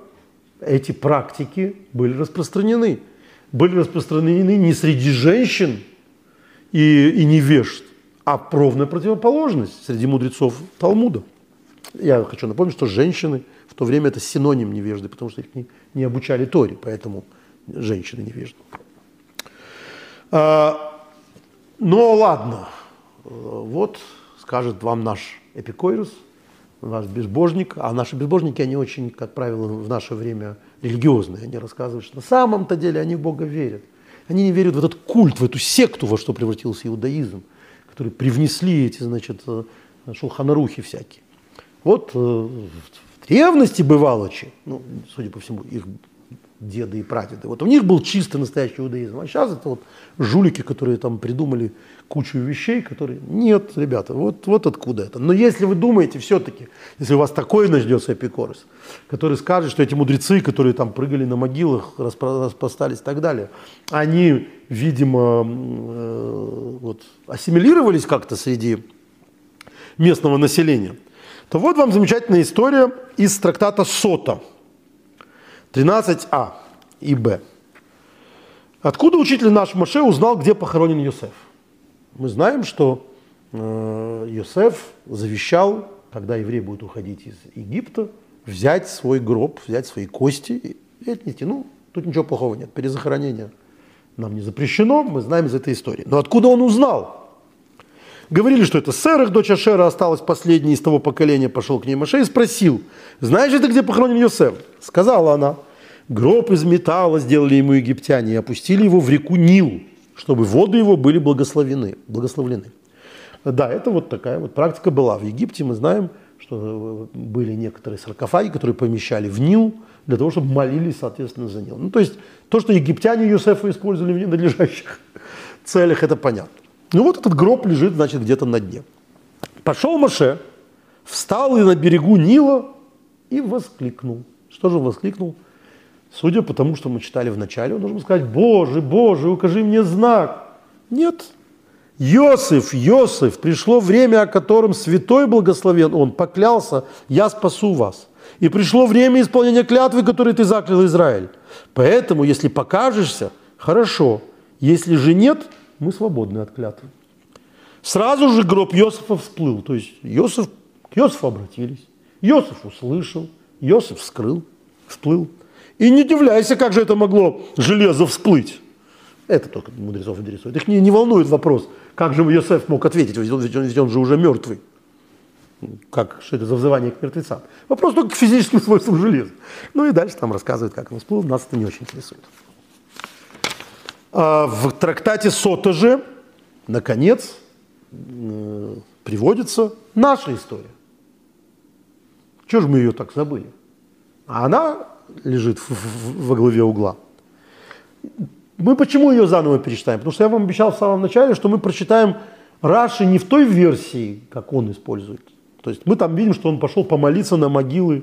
эти практики были распространены. Были распространены не среди женщин и, и невежд, а ровная противоположность среди мудрецов Талмуда. Я хочу напомнить, что женщины в то время это синоним невежды, потому что их не, не обучали Торе, поэтому женщины невежды. А, ну ладно, вот скажет вам наш эпикойрус, наш безбожник, а наши безбожники, они очень, как правило, в наше время религиозные, они рассказывают, что на самом-то деле они в Бога верят. Они не верят в этот культ, в эту секту, во что превратился иудаизм, которые привнесли эти, значит, э, шулханарухи всякие. Вот э, в древности бывало, ну, судя по всему, их деды и прадеды. Вот у них был чисто настоящий иудаизм. А сейчас это вот жулики, которые там придумали кучу вещей, которые... Нет, ребята, вот, вот откуда это. Но если вы думаете все-таки, если у вас такой начнется эпикорос, который скажет, что эти мудрецы, которые там прыгали на могилах, распростались и так далее, они, видимо, э, вот, ассимилировались как-то среди местного населения, то вот вам замечательная история из трактата Сота – 13а и б. Откуда учитель наш Моше узнал, где похоронен Йосеф? Мы знаем, что э, Йосеф завещал, когда еврей будет уходить из Египта, взять свой гроб, взять свои кости и отнести. Ну, тут ничего плохого нет, перезахоронение нам не запрещено, мы знаем из этой истории. Но откуда он узнал? Говорили, что это Серах, дочь Ашера, осталась последней из того поколения, пошел к ней Маше и спросил, знаешь ли ты, где похоронен Йосеф? Сказала она, гроб из металла сделали ему египтяне и опустили его в реку Нил, чтобы воды его были благословены. благословлены. Да, это вот такая вот практика была. В Египте мы знаем, что были некоторые саркофаги, которые помещали в Нил, для того, чтобы молились, соответственно, за Нил. Ну, то есть то, что египтяне Юсефа использовали в ненадлежащих целях, это понятно. Ну вот этот гроб лежит, значит, где-то на дне. Пошел Маше, встал и на берегу Нила и воскликнул. Что же воскликнул? Судя по тому, что мы читали в начале, он должен сказать, Боже, Боже, укажи мне знак. Нет. Йосиф, Йосиф, пришло время, о котором святой благословен он, поклялся, я спасу вас. И пришло время исполнения клятвы, которую ты заклял Израиль. Поэтому, если покажешься, хорошо. Если же нет, мы свободны от клятвы. Сразу же гроб Иосифа всплыл. То есть Иосиф, к Иосифу обратились. Иосиф услышал, Иосиф вскрыл, всплыл. И не удивляйся, как же это могло железо всплыть. Это только мудрецов интересует. Их не, не волнует вопрос, как же Иосиф мог ответить, ведь он, ведь он, ведь он же уже мертвый как, что это за взывание к мертвецам. Вопрос только к физическим свойствам железа. Ну и дальше там рассказывают, как он всплыл, нас это не очень интересует. А в трактате Сота же, наконец, приводится наша история. Чего же мы ее так забыли? А она лежит в, в, во главе угла. Мы почему ее заново перечитаем? Потому что я вам обещал в самом начале, что мы прочитаем Раши не в той версии, как он использует, то есть мы там видим, что он пошел помолиться на могилы э,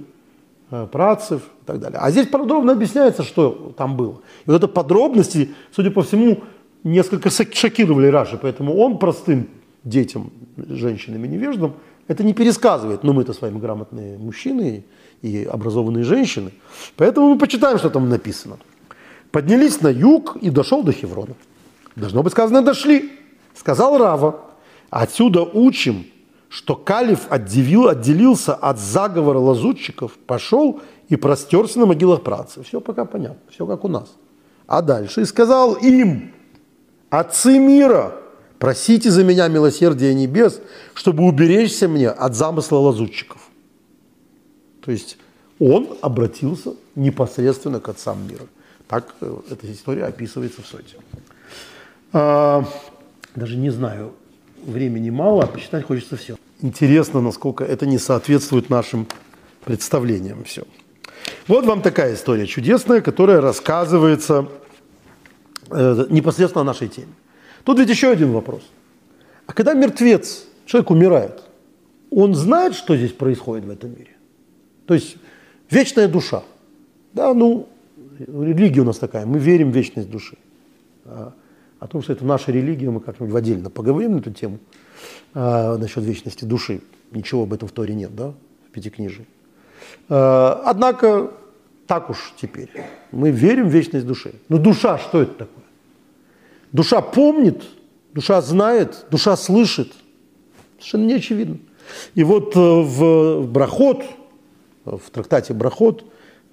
працев и так далее. А здесь подробно объясняется, что там было. И вот это подробности, судя по всему, несколько шокировали Раши, поэтому он простым детям, женщинам и невеждам это не пересказывает. Но мы-то с вами грамотные мужчины и образованные женщины, поэтому мы почитаем, что там написано. Поднялись на юг и дошел до Хеврона. Должно быть сказано, дошли. Сказал Рава, отсюда учим, что Калиф отделил, отделился от заговора лазутчиков, пошел и простерся на могилах працев. Все пока понятно, все как у нас. А дальше и сказал им, отцы мира, просите за меня милосердия небес, чтобы уберечься мне от замысла лазутчиков. То есть он обратился непосредственно к отцам мира. Так э, эта история описывается в Соте. А, даже не знаю, времени мало, а почитать хочется все интересно, насколько это не соответствует нашим представлениям все. Вот вам такая история чудесная, которая рассказывается э, непосредственно о нашей теме. Тут ведь еще один вопрос. А когда мертвец, человек умирает, он знает, что здесь происходит в этом мире? То есть вечная душа. Да, ну, религия у нас такая, мы верим в вечность души. А, о том, что это наша религия, мы как-нибудь в отдельно поговорим на эту тему э, насчет вечности души. Ничего об этом в Торе нет, да, в Пятикнижии. Э, однако, так уж теперь. Мы верим в вечность души. Но душа, что это такое? Душа помнит, душа знает, душа слышит. Совершенно не очевидно. И вот э, в Брахот, в трактате Брахот,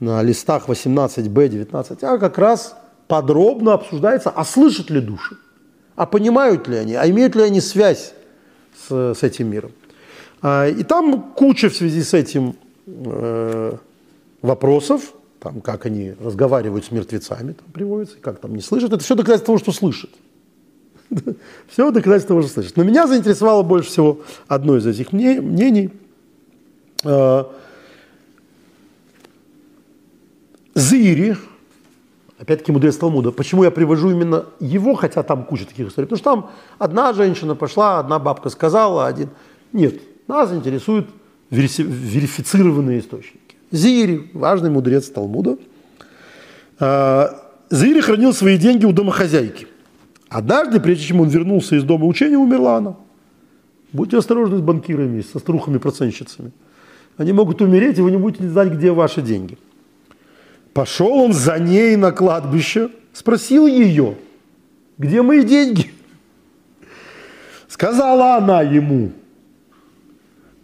на листах 18b, 19а как раз подробно обсуждается, а слышат ли души, а понимают ли они, а имеют ли они связь с, с этим миром. А, и там куча в связи с этим э, вопросов, там, как они разговаривают с мертвецами, там приводится, как там не слышат. Это все доказательство того, что слышат. Все доказательство того, что слышат. Но меня заинтересовало больше всего одно из этих мнений. Э, Зири, опять-таки мудрец Талмуда. Почему я привожу именно его, хотя там куча таких историй? Потому что там одна женщина пошла, одна бабка сказала, один... Нет, нас интересуют верифицированные источники. Зири, важный мудрец Талмуда. А, Зири хранил свои деньги у домохозяйки. Однажды, прежде чем он вернулся из дома учения, умерла она. Будьте осторожны с банкирами, со старухами-процентщицами. Они могут умереть, и вы не будете знать, где ваши деньги. Пошел он за ней на кладбище спросил ее, где мои деньги? Сказала она ему,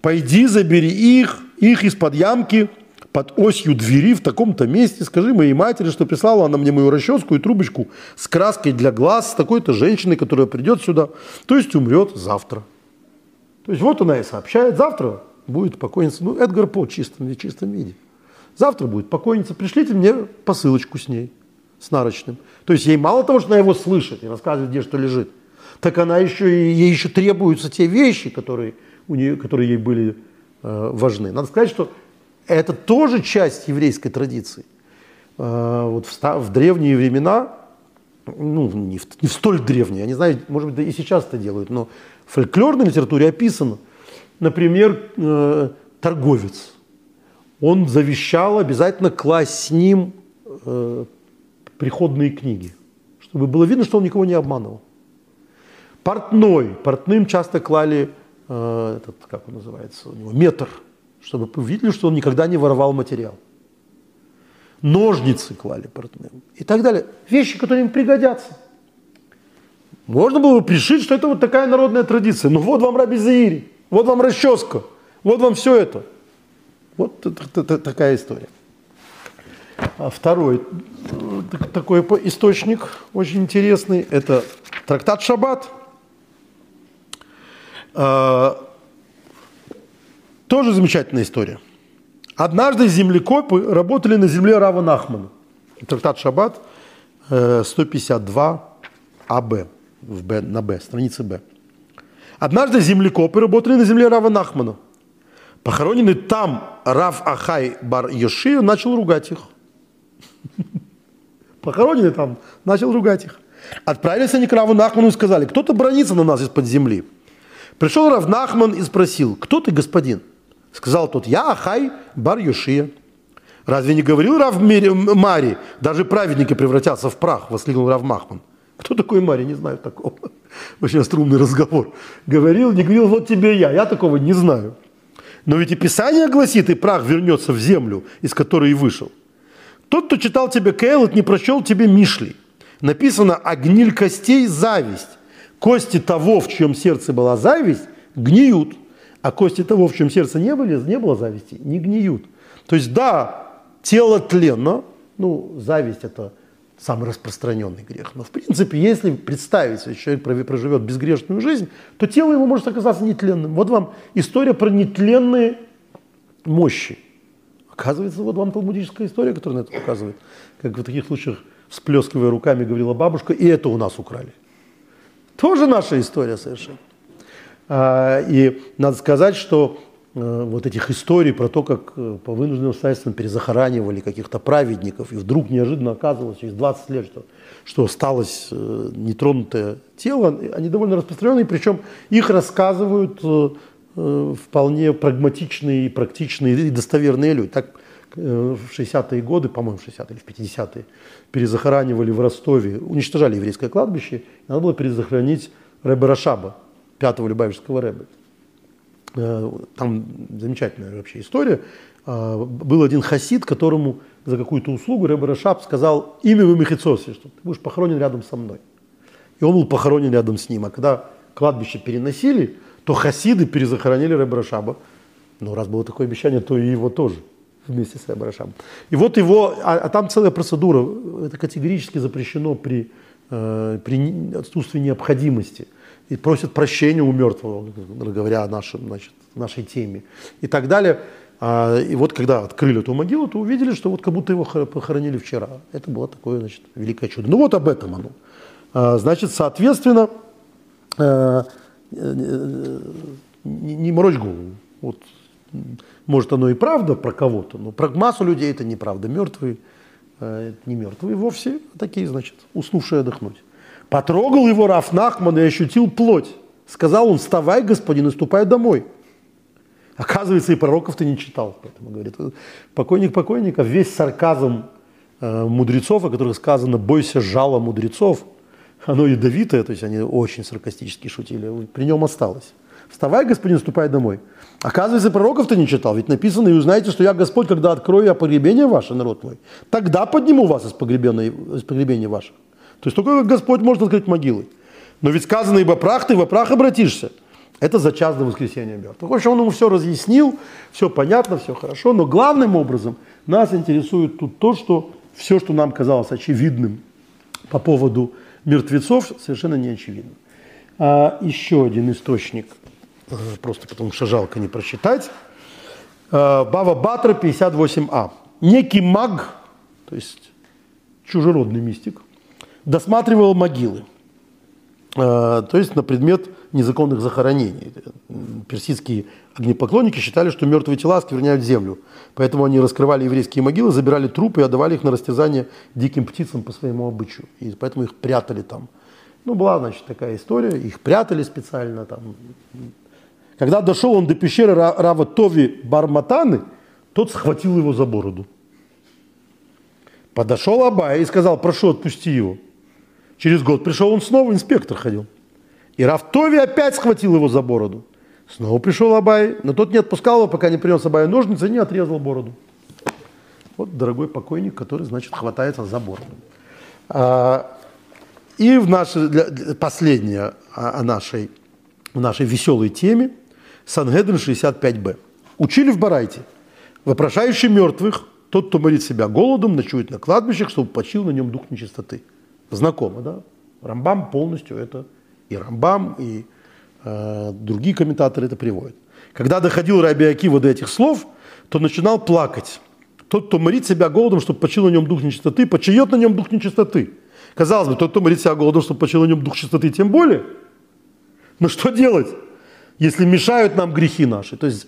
пойди забери их, их из-под ямки под осью двери в таком-то месте, скажи моей матери, что прислала она мне мою расческу и трубочку с краской для глаз с такой-то женщиной, которая придет сюда, то есть умрет завтра. То есть вот она и сообщает, завтра будет покойница, ну, Эдгар По в чистом, в чистом виде. Завтра будет покойница, пришлите мне посылочку с ней, с нарочным. То есть ей мало того, что она его слышит и рассказывает, где что лежит, так она еще, ей еще требуются те вещи, которые, у нее, которые ей были э, важны. Надо сказать, что это тоже часть еврейской традиции. Э, вот в, в древние времена, ну, не в, не в столь древние, я не знаю, может быть, да и сейчас это делают, но в фольклорной литературе описано, например, э, торговец. Он завещал обязательно класть с ним э, приходные книги, чтобы было видно, что он никого не обманывал. Портной. Портным часто клали, э, этот, как он называется у него, метр, чтобы увидели, что он никогда не воровал материал. Ножницы клали портным и так далее. Вещи, которые им пригодятся. Можно было бы пришить, что это вот такая народная традиция. Ну вот вам Раби Заири, вот вам расческа, вот вам все это. Вот такая история. А второй такой источник очень интересный – это трактат Шаббат. А, тоже замечательная история. Однажды землекопы работали на земле Рава Нахмана. Трактат Шаббат 152 э, АБ, в Б, на Б, страница Б. Однажды землекопы работали на земле Рава Нахмана. Похороненный там Рав Ахай Бар Йошия начал ругать их. Похороненный там начал ругать их. Отправились они к Раву Нахману и сказали, кто-то бронится на нас из-под земли. Пришел Рав Нахман и спросил, кто ты, господин? Сказал тот, я Ахай Бар Йошия. Разве не говорил Рав Мари, даже праведники превратятся в прах, воскликнул Рав Махман. Кто такой Мари, не знаю такого. Очень струнный разговор. Говорил, не говорил, вот тебе я, я такого не знаю. Но ведь и Писание гласит, и прах вернется в землю, из которой и вышел. Тот, кто читал тебе Кейлот, не прочел тебе Мишли. Написано, а гниль костей – зависть. Кости того, в чьем сердце была зависть, гниют. А кости того, в чьем сердце не, были, не было зависти, не гниют. То есть, да, тело тленно, ну, зависть – это самый распространенный грех. Но, в принципе, если представить, что человек проживет безгрешную жизнь, то тело его может оказаться нетленным. Вот вам история про нетленные мощи. Оказывается, вот вам талмудическая история, которая на это показывает. Как в таких случаях, всплескивая руками, говорила бабушка, и это у нас украли. Тоже наша история совершенно. А, и надо сказать, что вот этих историй про то, как э, по вынужденным обстоятельствам перезахоранивали каких-то праведников, и вдруг неожиданно оказывалось через 20 лет, что, что осталось э, нетронутое тело, они довольно распространенные, причем их рассказывают вполне прагматичные практичные и достоверные люди. Так в 60-е годы, по-моему, в 60-е или в 50-е, перезахоранивали в Ростове, уничтожали еврейское кладбище, надо было перезахоронить Рэбе Рашаба, пятого Любавичского Рэбе. Э, там замечательная вообще история. А, был один хасид, которому за какую-то услугу Рэбе Рашаб сказал עמי במחיצתי, что ты будешь похоронен рядом со мной. И он был похоронен рядом с ним. А когда кладбище переносили, то хасиды перезахоронили Рэбе Рашаба. Ну, раз было такое обещание, то и его тоже вместе с Рэбе Рашабом. И вот его, а, а там целая процедура, это категорически запрещено при, э, при отсутствии необходимости – и просят прощения у мертвого, говоря о нашем, значит, нашей теме и так далее. А, и вот когда открыли эту могилу, то увидели, что вот как будто его похоронили вчера. Это было такое, значит, великое чудо. Ну вот об этом оно. А, значит, соответственно, э, э, не морочь голову. Вот, может, оно и правда про кого-то, но про массу людей это неправда. Мертвые, э, не мертвые вовсе, а такие, значит, уснувшие отдохнуть. Потрогал его Раф Нахман и ощутил плоть. Сказал он, вставай, господин, и ступай домой. Оказывается, и пророков ты не читал. Поэтому говорит, покойник покойника, весь сарказм э, мудрецов, о которых сказано, бойся жала мудрецов, оно ядовитое, то есть они очень саркастически шутили, при нем осталось. Вставай, господин, ступай домой. Оказывается, пророков ты не читал, ведь написано, и узнаете, что я Господь, когда открою я погребение ваше, народ мой, тогда подниму вас из погребения, из погребения ваших. То есть только Господь может открыть могилы. Но ведь сказано, ибо прах ты, во прах обратишься. Это за час до воскресения мертвых. В общем, он ему все разъяснил, все понятно, все хорошо, но главным образом нас интересует тут то, что все, что нам казалось очевидным по поводу мертвецов, совершенно не очевидно. А еще один источник, э, просто потому что жалко не прочитать. Э, Бава Батра 58а. Некий маг, то есть чужеродный мистик, досматривал могилы – Э, то есть на предмет незаконных захоронений. Персидские огнепоклонники считали, что мертвые тела оскверняют землю. Поэтому они раскрывали еврейские могилы, забирали трупы и отдавали их на растязание диким птицам по своему обычаю. И поэтому их прятали там. Ну, была, значит, такая история. Их прятали специально там. Когда дошел он до пещеры Рава Тови Барматаны, тот схватил его за бороду. Подошел Абай и сказал, прошу, отпусти его. Через год пришел он снова, инспектор ходил. И Рафтови опять схватил его за бороду. Снова пришел Абай, но тот не отпускал его, пока не принес Абай ножницы и не отрезал бороду. Вот дорогой покойник, который, значит, хватается за бороду. А, и в нашей, для, последнее о, о нашей, в нашей веселой теме Сангедрин 65б. Учили в Барайте. Вопрошающий мертвых, тот, кто морит себя голодом, ночует на кладбищах, чтобы почил на нем дух нечистоты знакомо, да? Рамбам полностью это, и Рамбам, и э, другие комментаторы это приводят. Когда доходил Раби Акива до этих слов, то начинал плакать. Тот, кто морит себя голодом, чтобы почил на нем дух нечистоты, почиет на нем дух нечистоты. Казалось бы, тот, кто морит себя голодом, чтобы почил на нем дух чистоты, тем более. Но что делать, если мешают нам грехи наши? То есть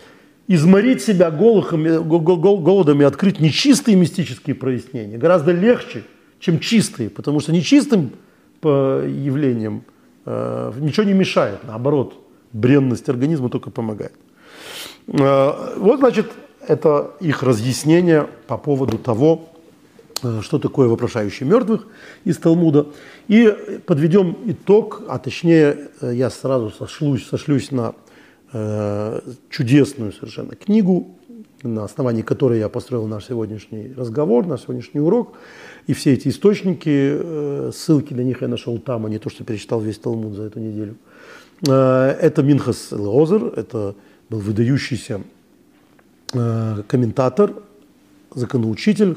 изморить себя голодом, голодом и открыть нечистые мистические прояснения гораздо легче – чем чистые, потому что нечистым по явлениям э, ничего не мешает, наоборот, бренность организма только помогает. Э, вот, значит, это их разъяснение по поводу того, э, что такое вопрошающий мертвых из Талмуда. И подведем итог, а точнее я сразу сошлюсь, сошлюсь на э, чудесную совершенно книгу, на основании которой я построил наш сегодняшний разговор, наш сегодняшний урок. И все эти источники, э, ссылки на них я нашел там, а не то, что перечитал весь Талмуд за эту неделю. Э, это Минхас Леозер, это был выдающийся э, комментатор, законоучитель,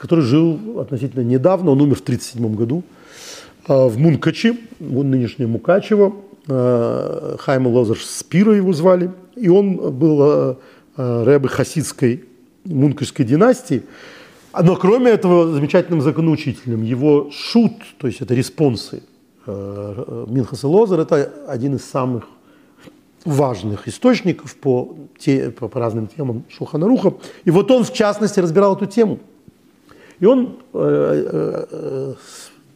который жил относительно недавно, он умер в 1937 году, в Мункаче, нынешнее Мукачево, Хайма Лозер Спира его звали, и он был рэбы хасидской мункачской династии, но кроме этого, замечательным законоучителем, его шут, то есть это респонсы э, э, Минхаса Лозер, это один из самых важных источников по, те, по, по разным темам Шуханаруха. И вот он, в частности, разбирал эту тему. И он э,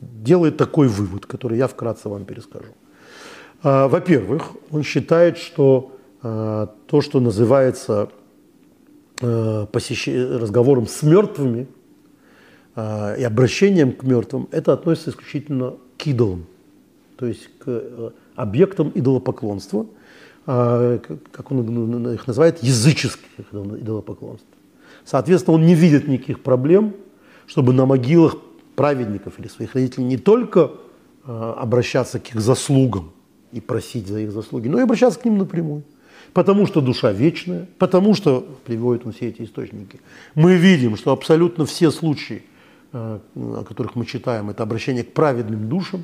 делает такой вывод, который я вкратце вам перескажу. Во-первых, он считает, что то, что называется посещ... разговором с мертвыми э, и обращением к мертвым, это относится исключительно к идолам, то есть к э, объектам идолопоклонства, как он их называет, языческих идолопоклонств. Соответственно, он не видит никаких проблем, чтобы на могилах праведников или своих родителей не только обращаться к их заслугам и просить за их заслуги, но и обращаться к ним напрямую потому что душа вечная, потому что, приводит он все эти источники, мы видим, что абсолютно все случаи, э, о которых мы читаем, это обращение к праведным душам,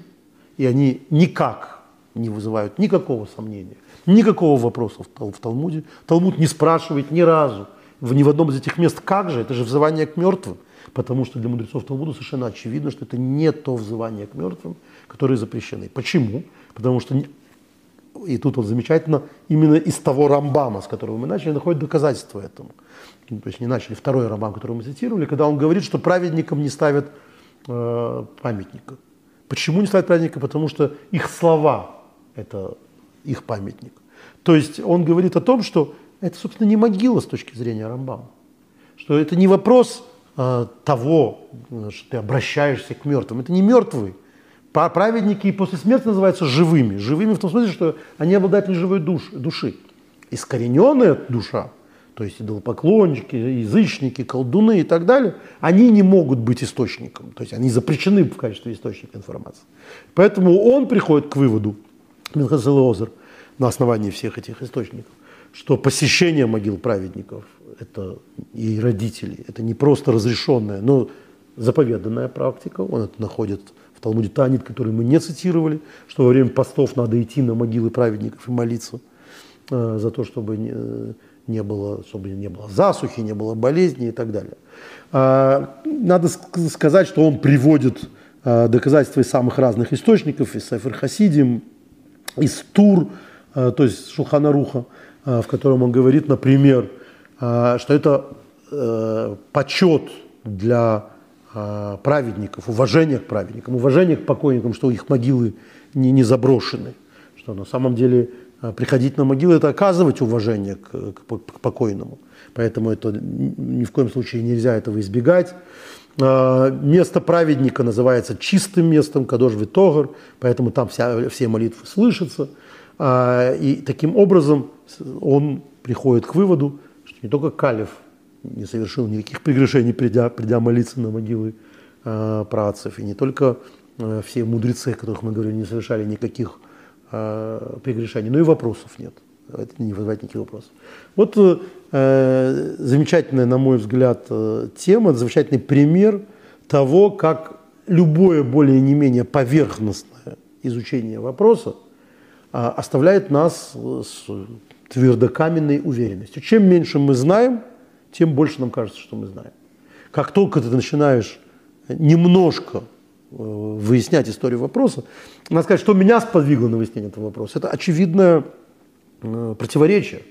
и они никак не вызывают никакого сомнения, никакого вопроса в Талмуде. Талмуд не спрашивает ни разу, в ни в одном из этих мест, как же, это же взывание к мертвым, потому что для мудрецов Талмуда совершенно очевидно, что это не то взывание к мертвым, которые запрещены. Почему? Потому что и тут вот замечательно, именно из того Рамбама, с которого мы начали, находит доказательства этому. Ну, то есть не начали второй Рамбам, который мы цитировали, когда он говорит, что праведникам не ставят э, памятника. Почему не ставят памятника? Потому что их слова – это их памятник. То есть он говорит о том, что это, собственно, не могила с точки зрения Рамбама. Что это не вопрос э, того, что ты обращаешься к мертвым. Это не мертвые Праведники и после смерти называются живыми. Живыми в том смысле, что они обладатели живой душ, души. Искорененная душа, то есть идолопоклонники, язычники, колдуны и так далее, они не могут быть источником. То есть они запрещены в качестве источника информации. Поэтому он приходит к выводу, Минхасел Озер, на основании всех этих источников, что посещение могил праведников это и родителей, это не просто разрешенная, но заповеданная практика. Он это находит Талмуде Танит, который мы не цитировали, что во время постов надо идти на могилы праведников и молиться э, за то, чтобы не, было, чтобы не было засухи, не было болезней и так далее. А, надо сказать, что он приводит э, доказательства из самых разных источников, из Сефер Хасидим, из Тур, э, то есть Шулханаруха, в котором он говорит, например, что это почет для праведников, уважение к праведникам, уважение к покойникам, что их могилы не, не заброшены. Что на самом деле а, приходить на могилы – это оказывать уважение к, к, к покойному. Поэтому это ни в коем случае нельзя этого избегать. А, место праведника называется чистым местом, Кадош Витогар, поэтому там вся, все молитвы слышатся. И таким образом он приходит к выводу, что не только Калев не совершил никаких прегрешений, придя, придя молиться на могилы э, працев. И не только э, все мудрецы, о которых мы говорили, не совершали никаких э, прегрешений, но и вопросов нет. Это не вызывает никаких вопросов. Вот э, замечательная, на мой взгляд, э, тема, замечательный пример того, как любое более не менее поверхностное изучение вопроса э, оставляет нас с твердокаменной уверенностью. Чем меньше мы знаем, тем больше нам кажется, что мы знаем. Как только ты начинаешь немножко э, выяснять историю вопроса, надо сказать, что меня сподвигло на выяснение этого вопроса. Это очевидное э, противоречие.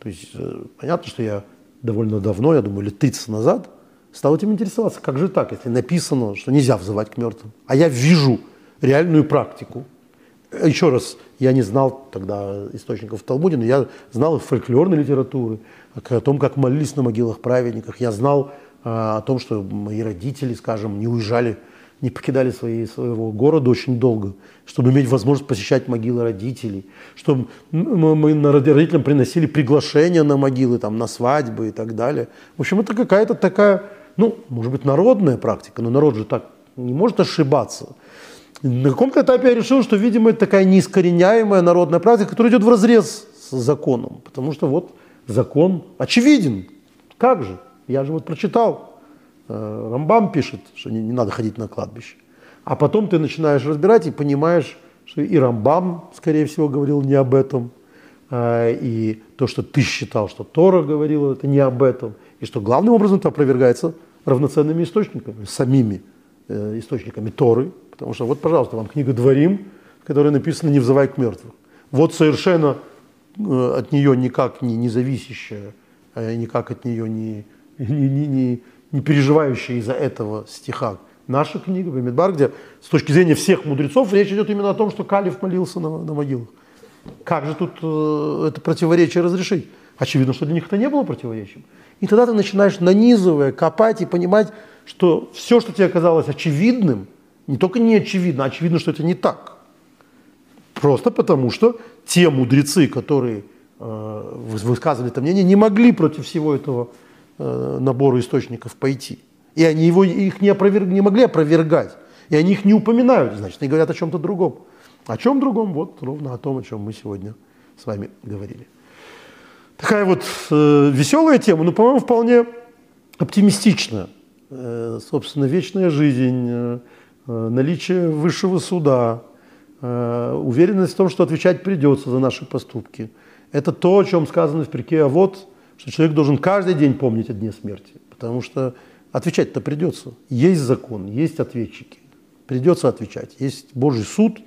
То есть э, понятно, что я довольно давно, я думаю, лет 30 назад, стал этим интересоваться. Как же так, если написано, что нельзя взывать к мертвым? А я вижу реальную практику. Еще раз, я не знал тогда источников в Талмуде, но я знал их фольклорной литературы, о том, как молились на могилах праведников. Я знал а, о том, что мои родители, скажем, не уезжали, не покидали свои, своего города очень долго, чтобы иметь возможность посещать могилы родителей, чтобы мы родителям приносили приглашения на могилы, там, на свадьбы и так далее. В общем, это какая-то такая, ну, может быть, народная практика, но народ же так не может ошибаться. На каком-то этапе я решил, что, видимо, это такая неискореняемая народная практика, которая идет в разрез с законом, потому что вот закон очевиден. Как же? Я же вот прочитал, э, Рамбам пишет, что не, не надо ходить на кладбище. А потом ты начинаешь разбирать и понимаешь, что и Рамбам, скорее всего, говорил не об этом, э, и то, что ты считал, что Тора говорила, это не об этом, и что главным образом это опровергается равноценными источниками, самими э, источниками Торы, потому что вот, пожалуйста, вам книга Дворим, в которой написано «Не взывай к мертвым». Вот совершенно от нее никак не, не зависящая, э, никак от нее не, не, не, не, не переживающая из-за этого стиха. Наша книга, Бамидбар, где с точки зрения всех мудрецов речь идет именно о том, что Калиф молился на, на могилах. Как же тут э, это противоречие разрешить? Очевидно, что для них это не было противоречием. И тогда ты начинаешь нанизывая, копать и понимать, что все, что тебе казалось очевидным, не только не очевидно, а очевидно, что это не так. Просто потому, что те мудрецы, которые э, высказывали это мнение, не могли против всего этого э, набора источников пойти. И они его, их не, опроверг, не могли опровергать. И они их не упоминают, значит, они говорят о чем-то другом. О чем другом? Вот ровно о том, о чем мы сегодня с вами говорили. Такая вот э, веселая тема, но, по-моему, вполне оптимистичная. Э, собственно, вечная жизнь, э, э наличие высшего суда, уверенность в том, что отвечать придется за наши поступки. Это то, о чем сказано в перке, а вот, что человек должен каждый день помнить о дне смерти, потому что отвечать-то придется. Есть закон, есть ответчики, придется отвечать. Есть Божий суд,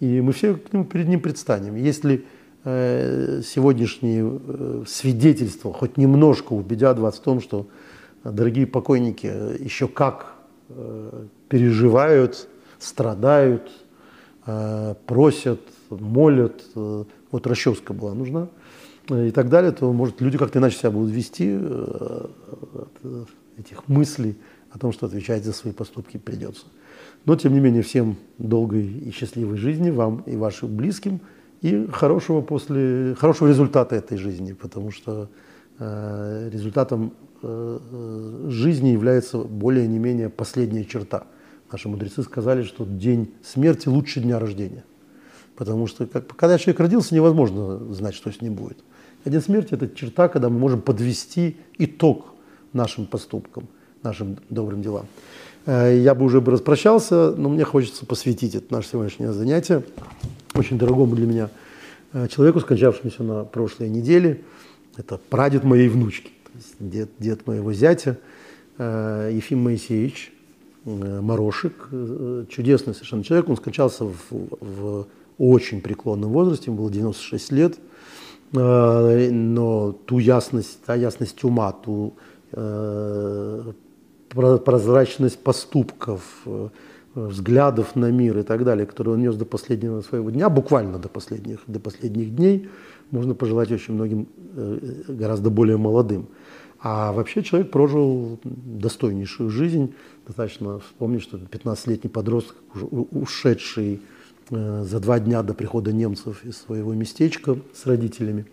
и мы все к нему, перед ним предстанем. Если э, сегодняшние э, свидетельства хоть немножко убедят вас в том, что дорогие покойники еще как э, переживают, страдают, Э, просят, молят, э, вот расческа была нужна э, и так далее, то, может, люди как-то иначе себя будут вести от этих мыслей о том, что отвечать за свои поступки придется. Но, тем не менее, всем долгой и счастливой жизни вам и вашим близким, и хорошего, после, хорошего результата этой жизни, потому что э, результатом э, э жизни является более не менее последняя черта. Наши мудрецы сказали, что день смерти лучше дня рождения. Потому что как, когда человек родился, невозможно знать, что с ним будет. А день смерти – это черта, когда мы можем подвести итог нашим поступкам, нашим добрым делам. Э, я бы уже бы распрощался, но мне хочется посвятить это наше сегодняшнее занятие очень дорогому для меня э, человеку, скончавшемуся на прошлой неделе. Это прадед моей внучки, дед, дед моего зятя э, Ефим Моисеевич Морошик. Чудесный совершенно человек. Он скончался в, в очень преклонном возрасте, ему было 96 лет. Но ту ясность, та ясность ума, ту прозрачность поступков, э, взглядов на мир и так далее, которые он нес до последнего своего дня, буквально до последних, до последних дней, можно пожелать очень многим э, гораздо более молодым. А вообще человек прожил достойнейшую жизнь. Достаточно вспомнить, что 15-летний подросток, ушедший э, за два дня до прихода немцев из своего местечка с родителями,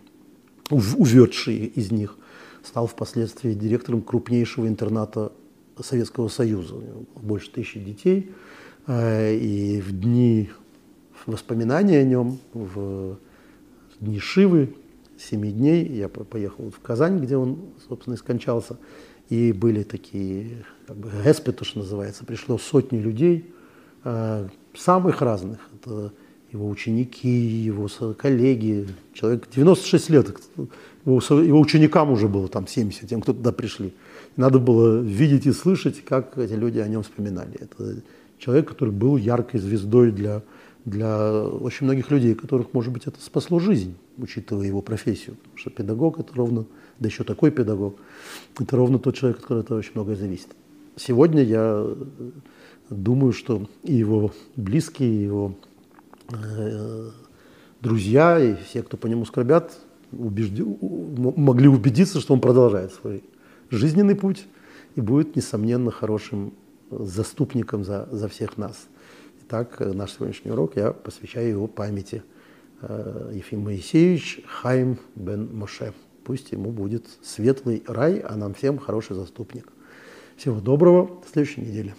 уведший из них, стал впоследствии директором крупнейшего интерната Советского Союза. Больше тысячи детей. Э, и в дни воспоминаний о нем, в дни Шивы, семи дней, я поехал в Казань, где он, собственно, и скончался. И были такие, как бы, респи, что называется, пришло сотни людей, э, самых разных. Это его ученики, его коллеги. Человек 96 лет, его ученикам уже было там 70, тем, кто туда пришли. Надо было видеть и слышать, как эти люди о нем вспоминали. Это человек, который был яркой звездой для, для очень многих людей, которых, может быть, это спасло жизнь, учитывая его профессию. Потому что педагог – это ровно, да еще такой педагог, это ровно тот человек, от которого это очень многое зависит. Сегодня я думаю, что и его близкие, и его э, друзья, и все, кто по нему скорбят, убежди, могли убедиться, что он продолжает свой жизненный путь и будет, несомненно, хорошим заступником за, за всех нас. Итак, наш сегодняшний урок я посвящаю его памяти. Э, Ефим Моисеевич Хайм бен Моше. Пусть ему будет светлый рай, а нам всем хороший заступник. Всего доброго, до следующей недели.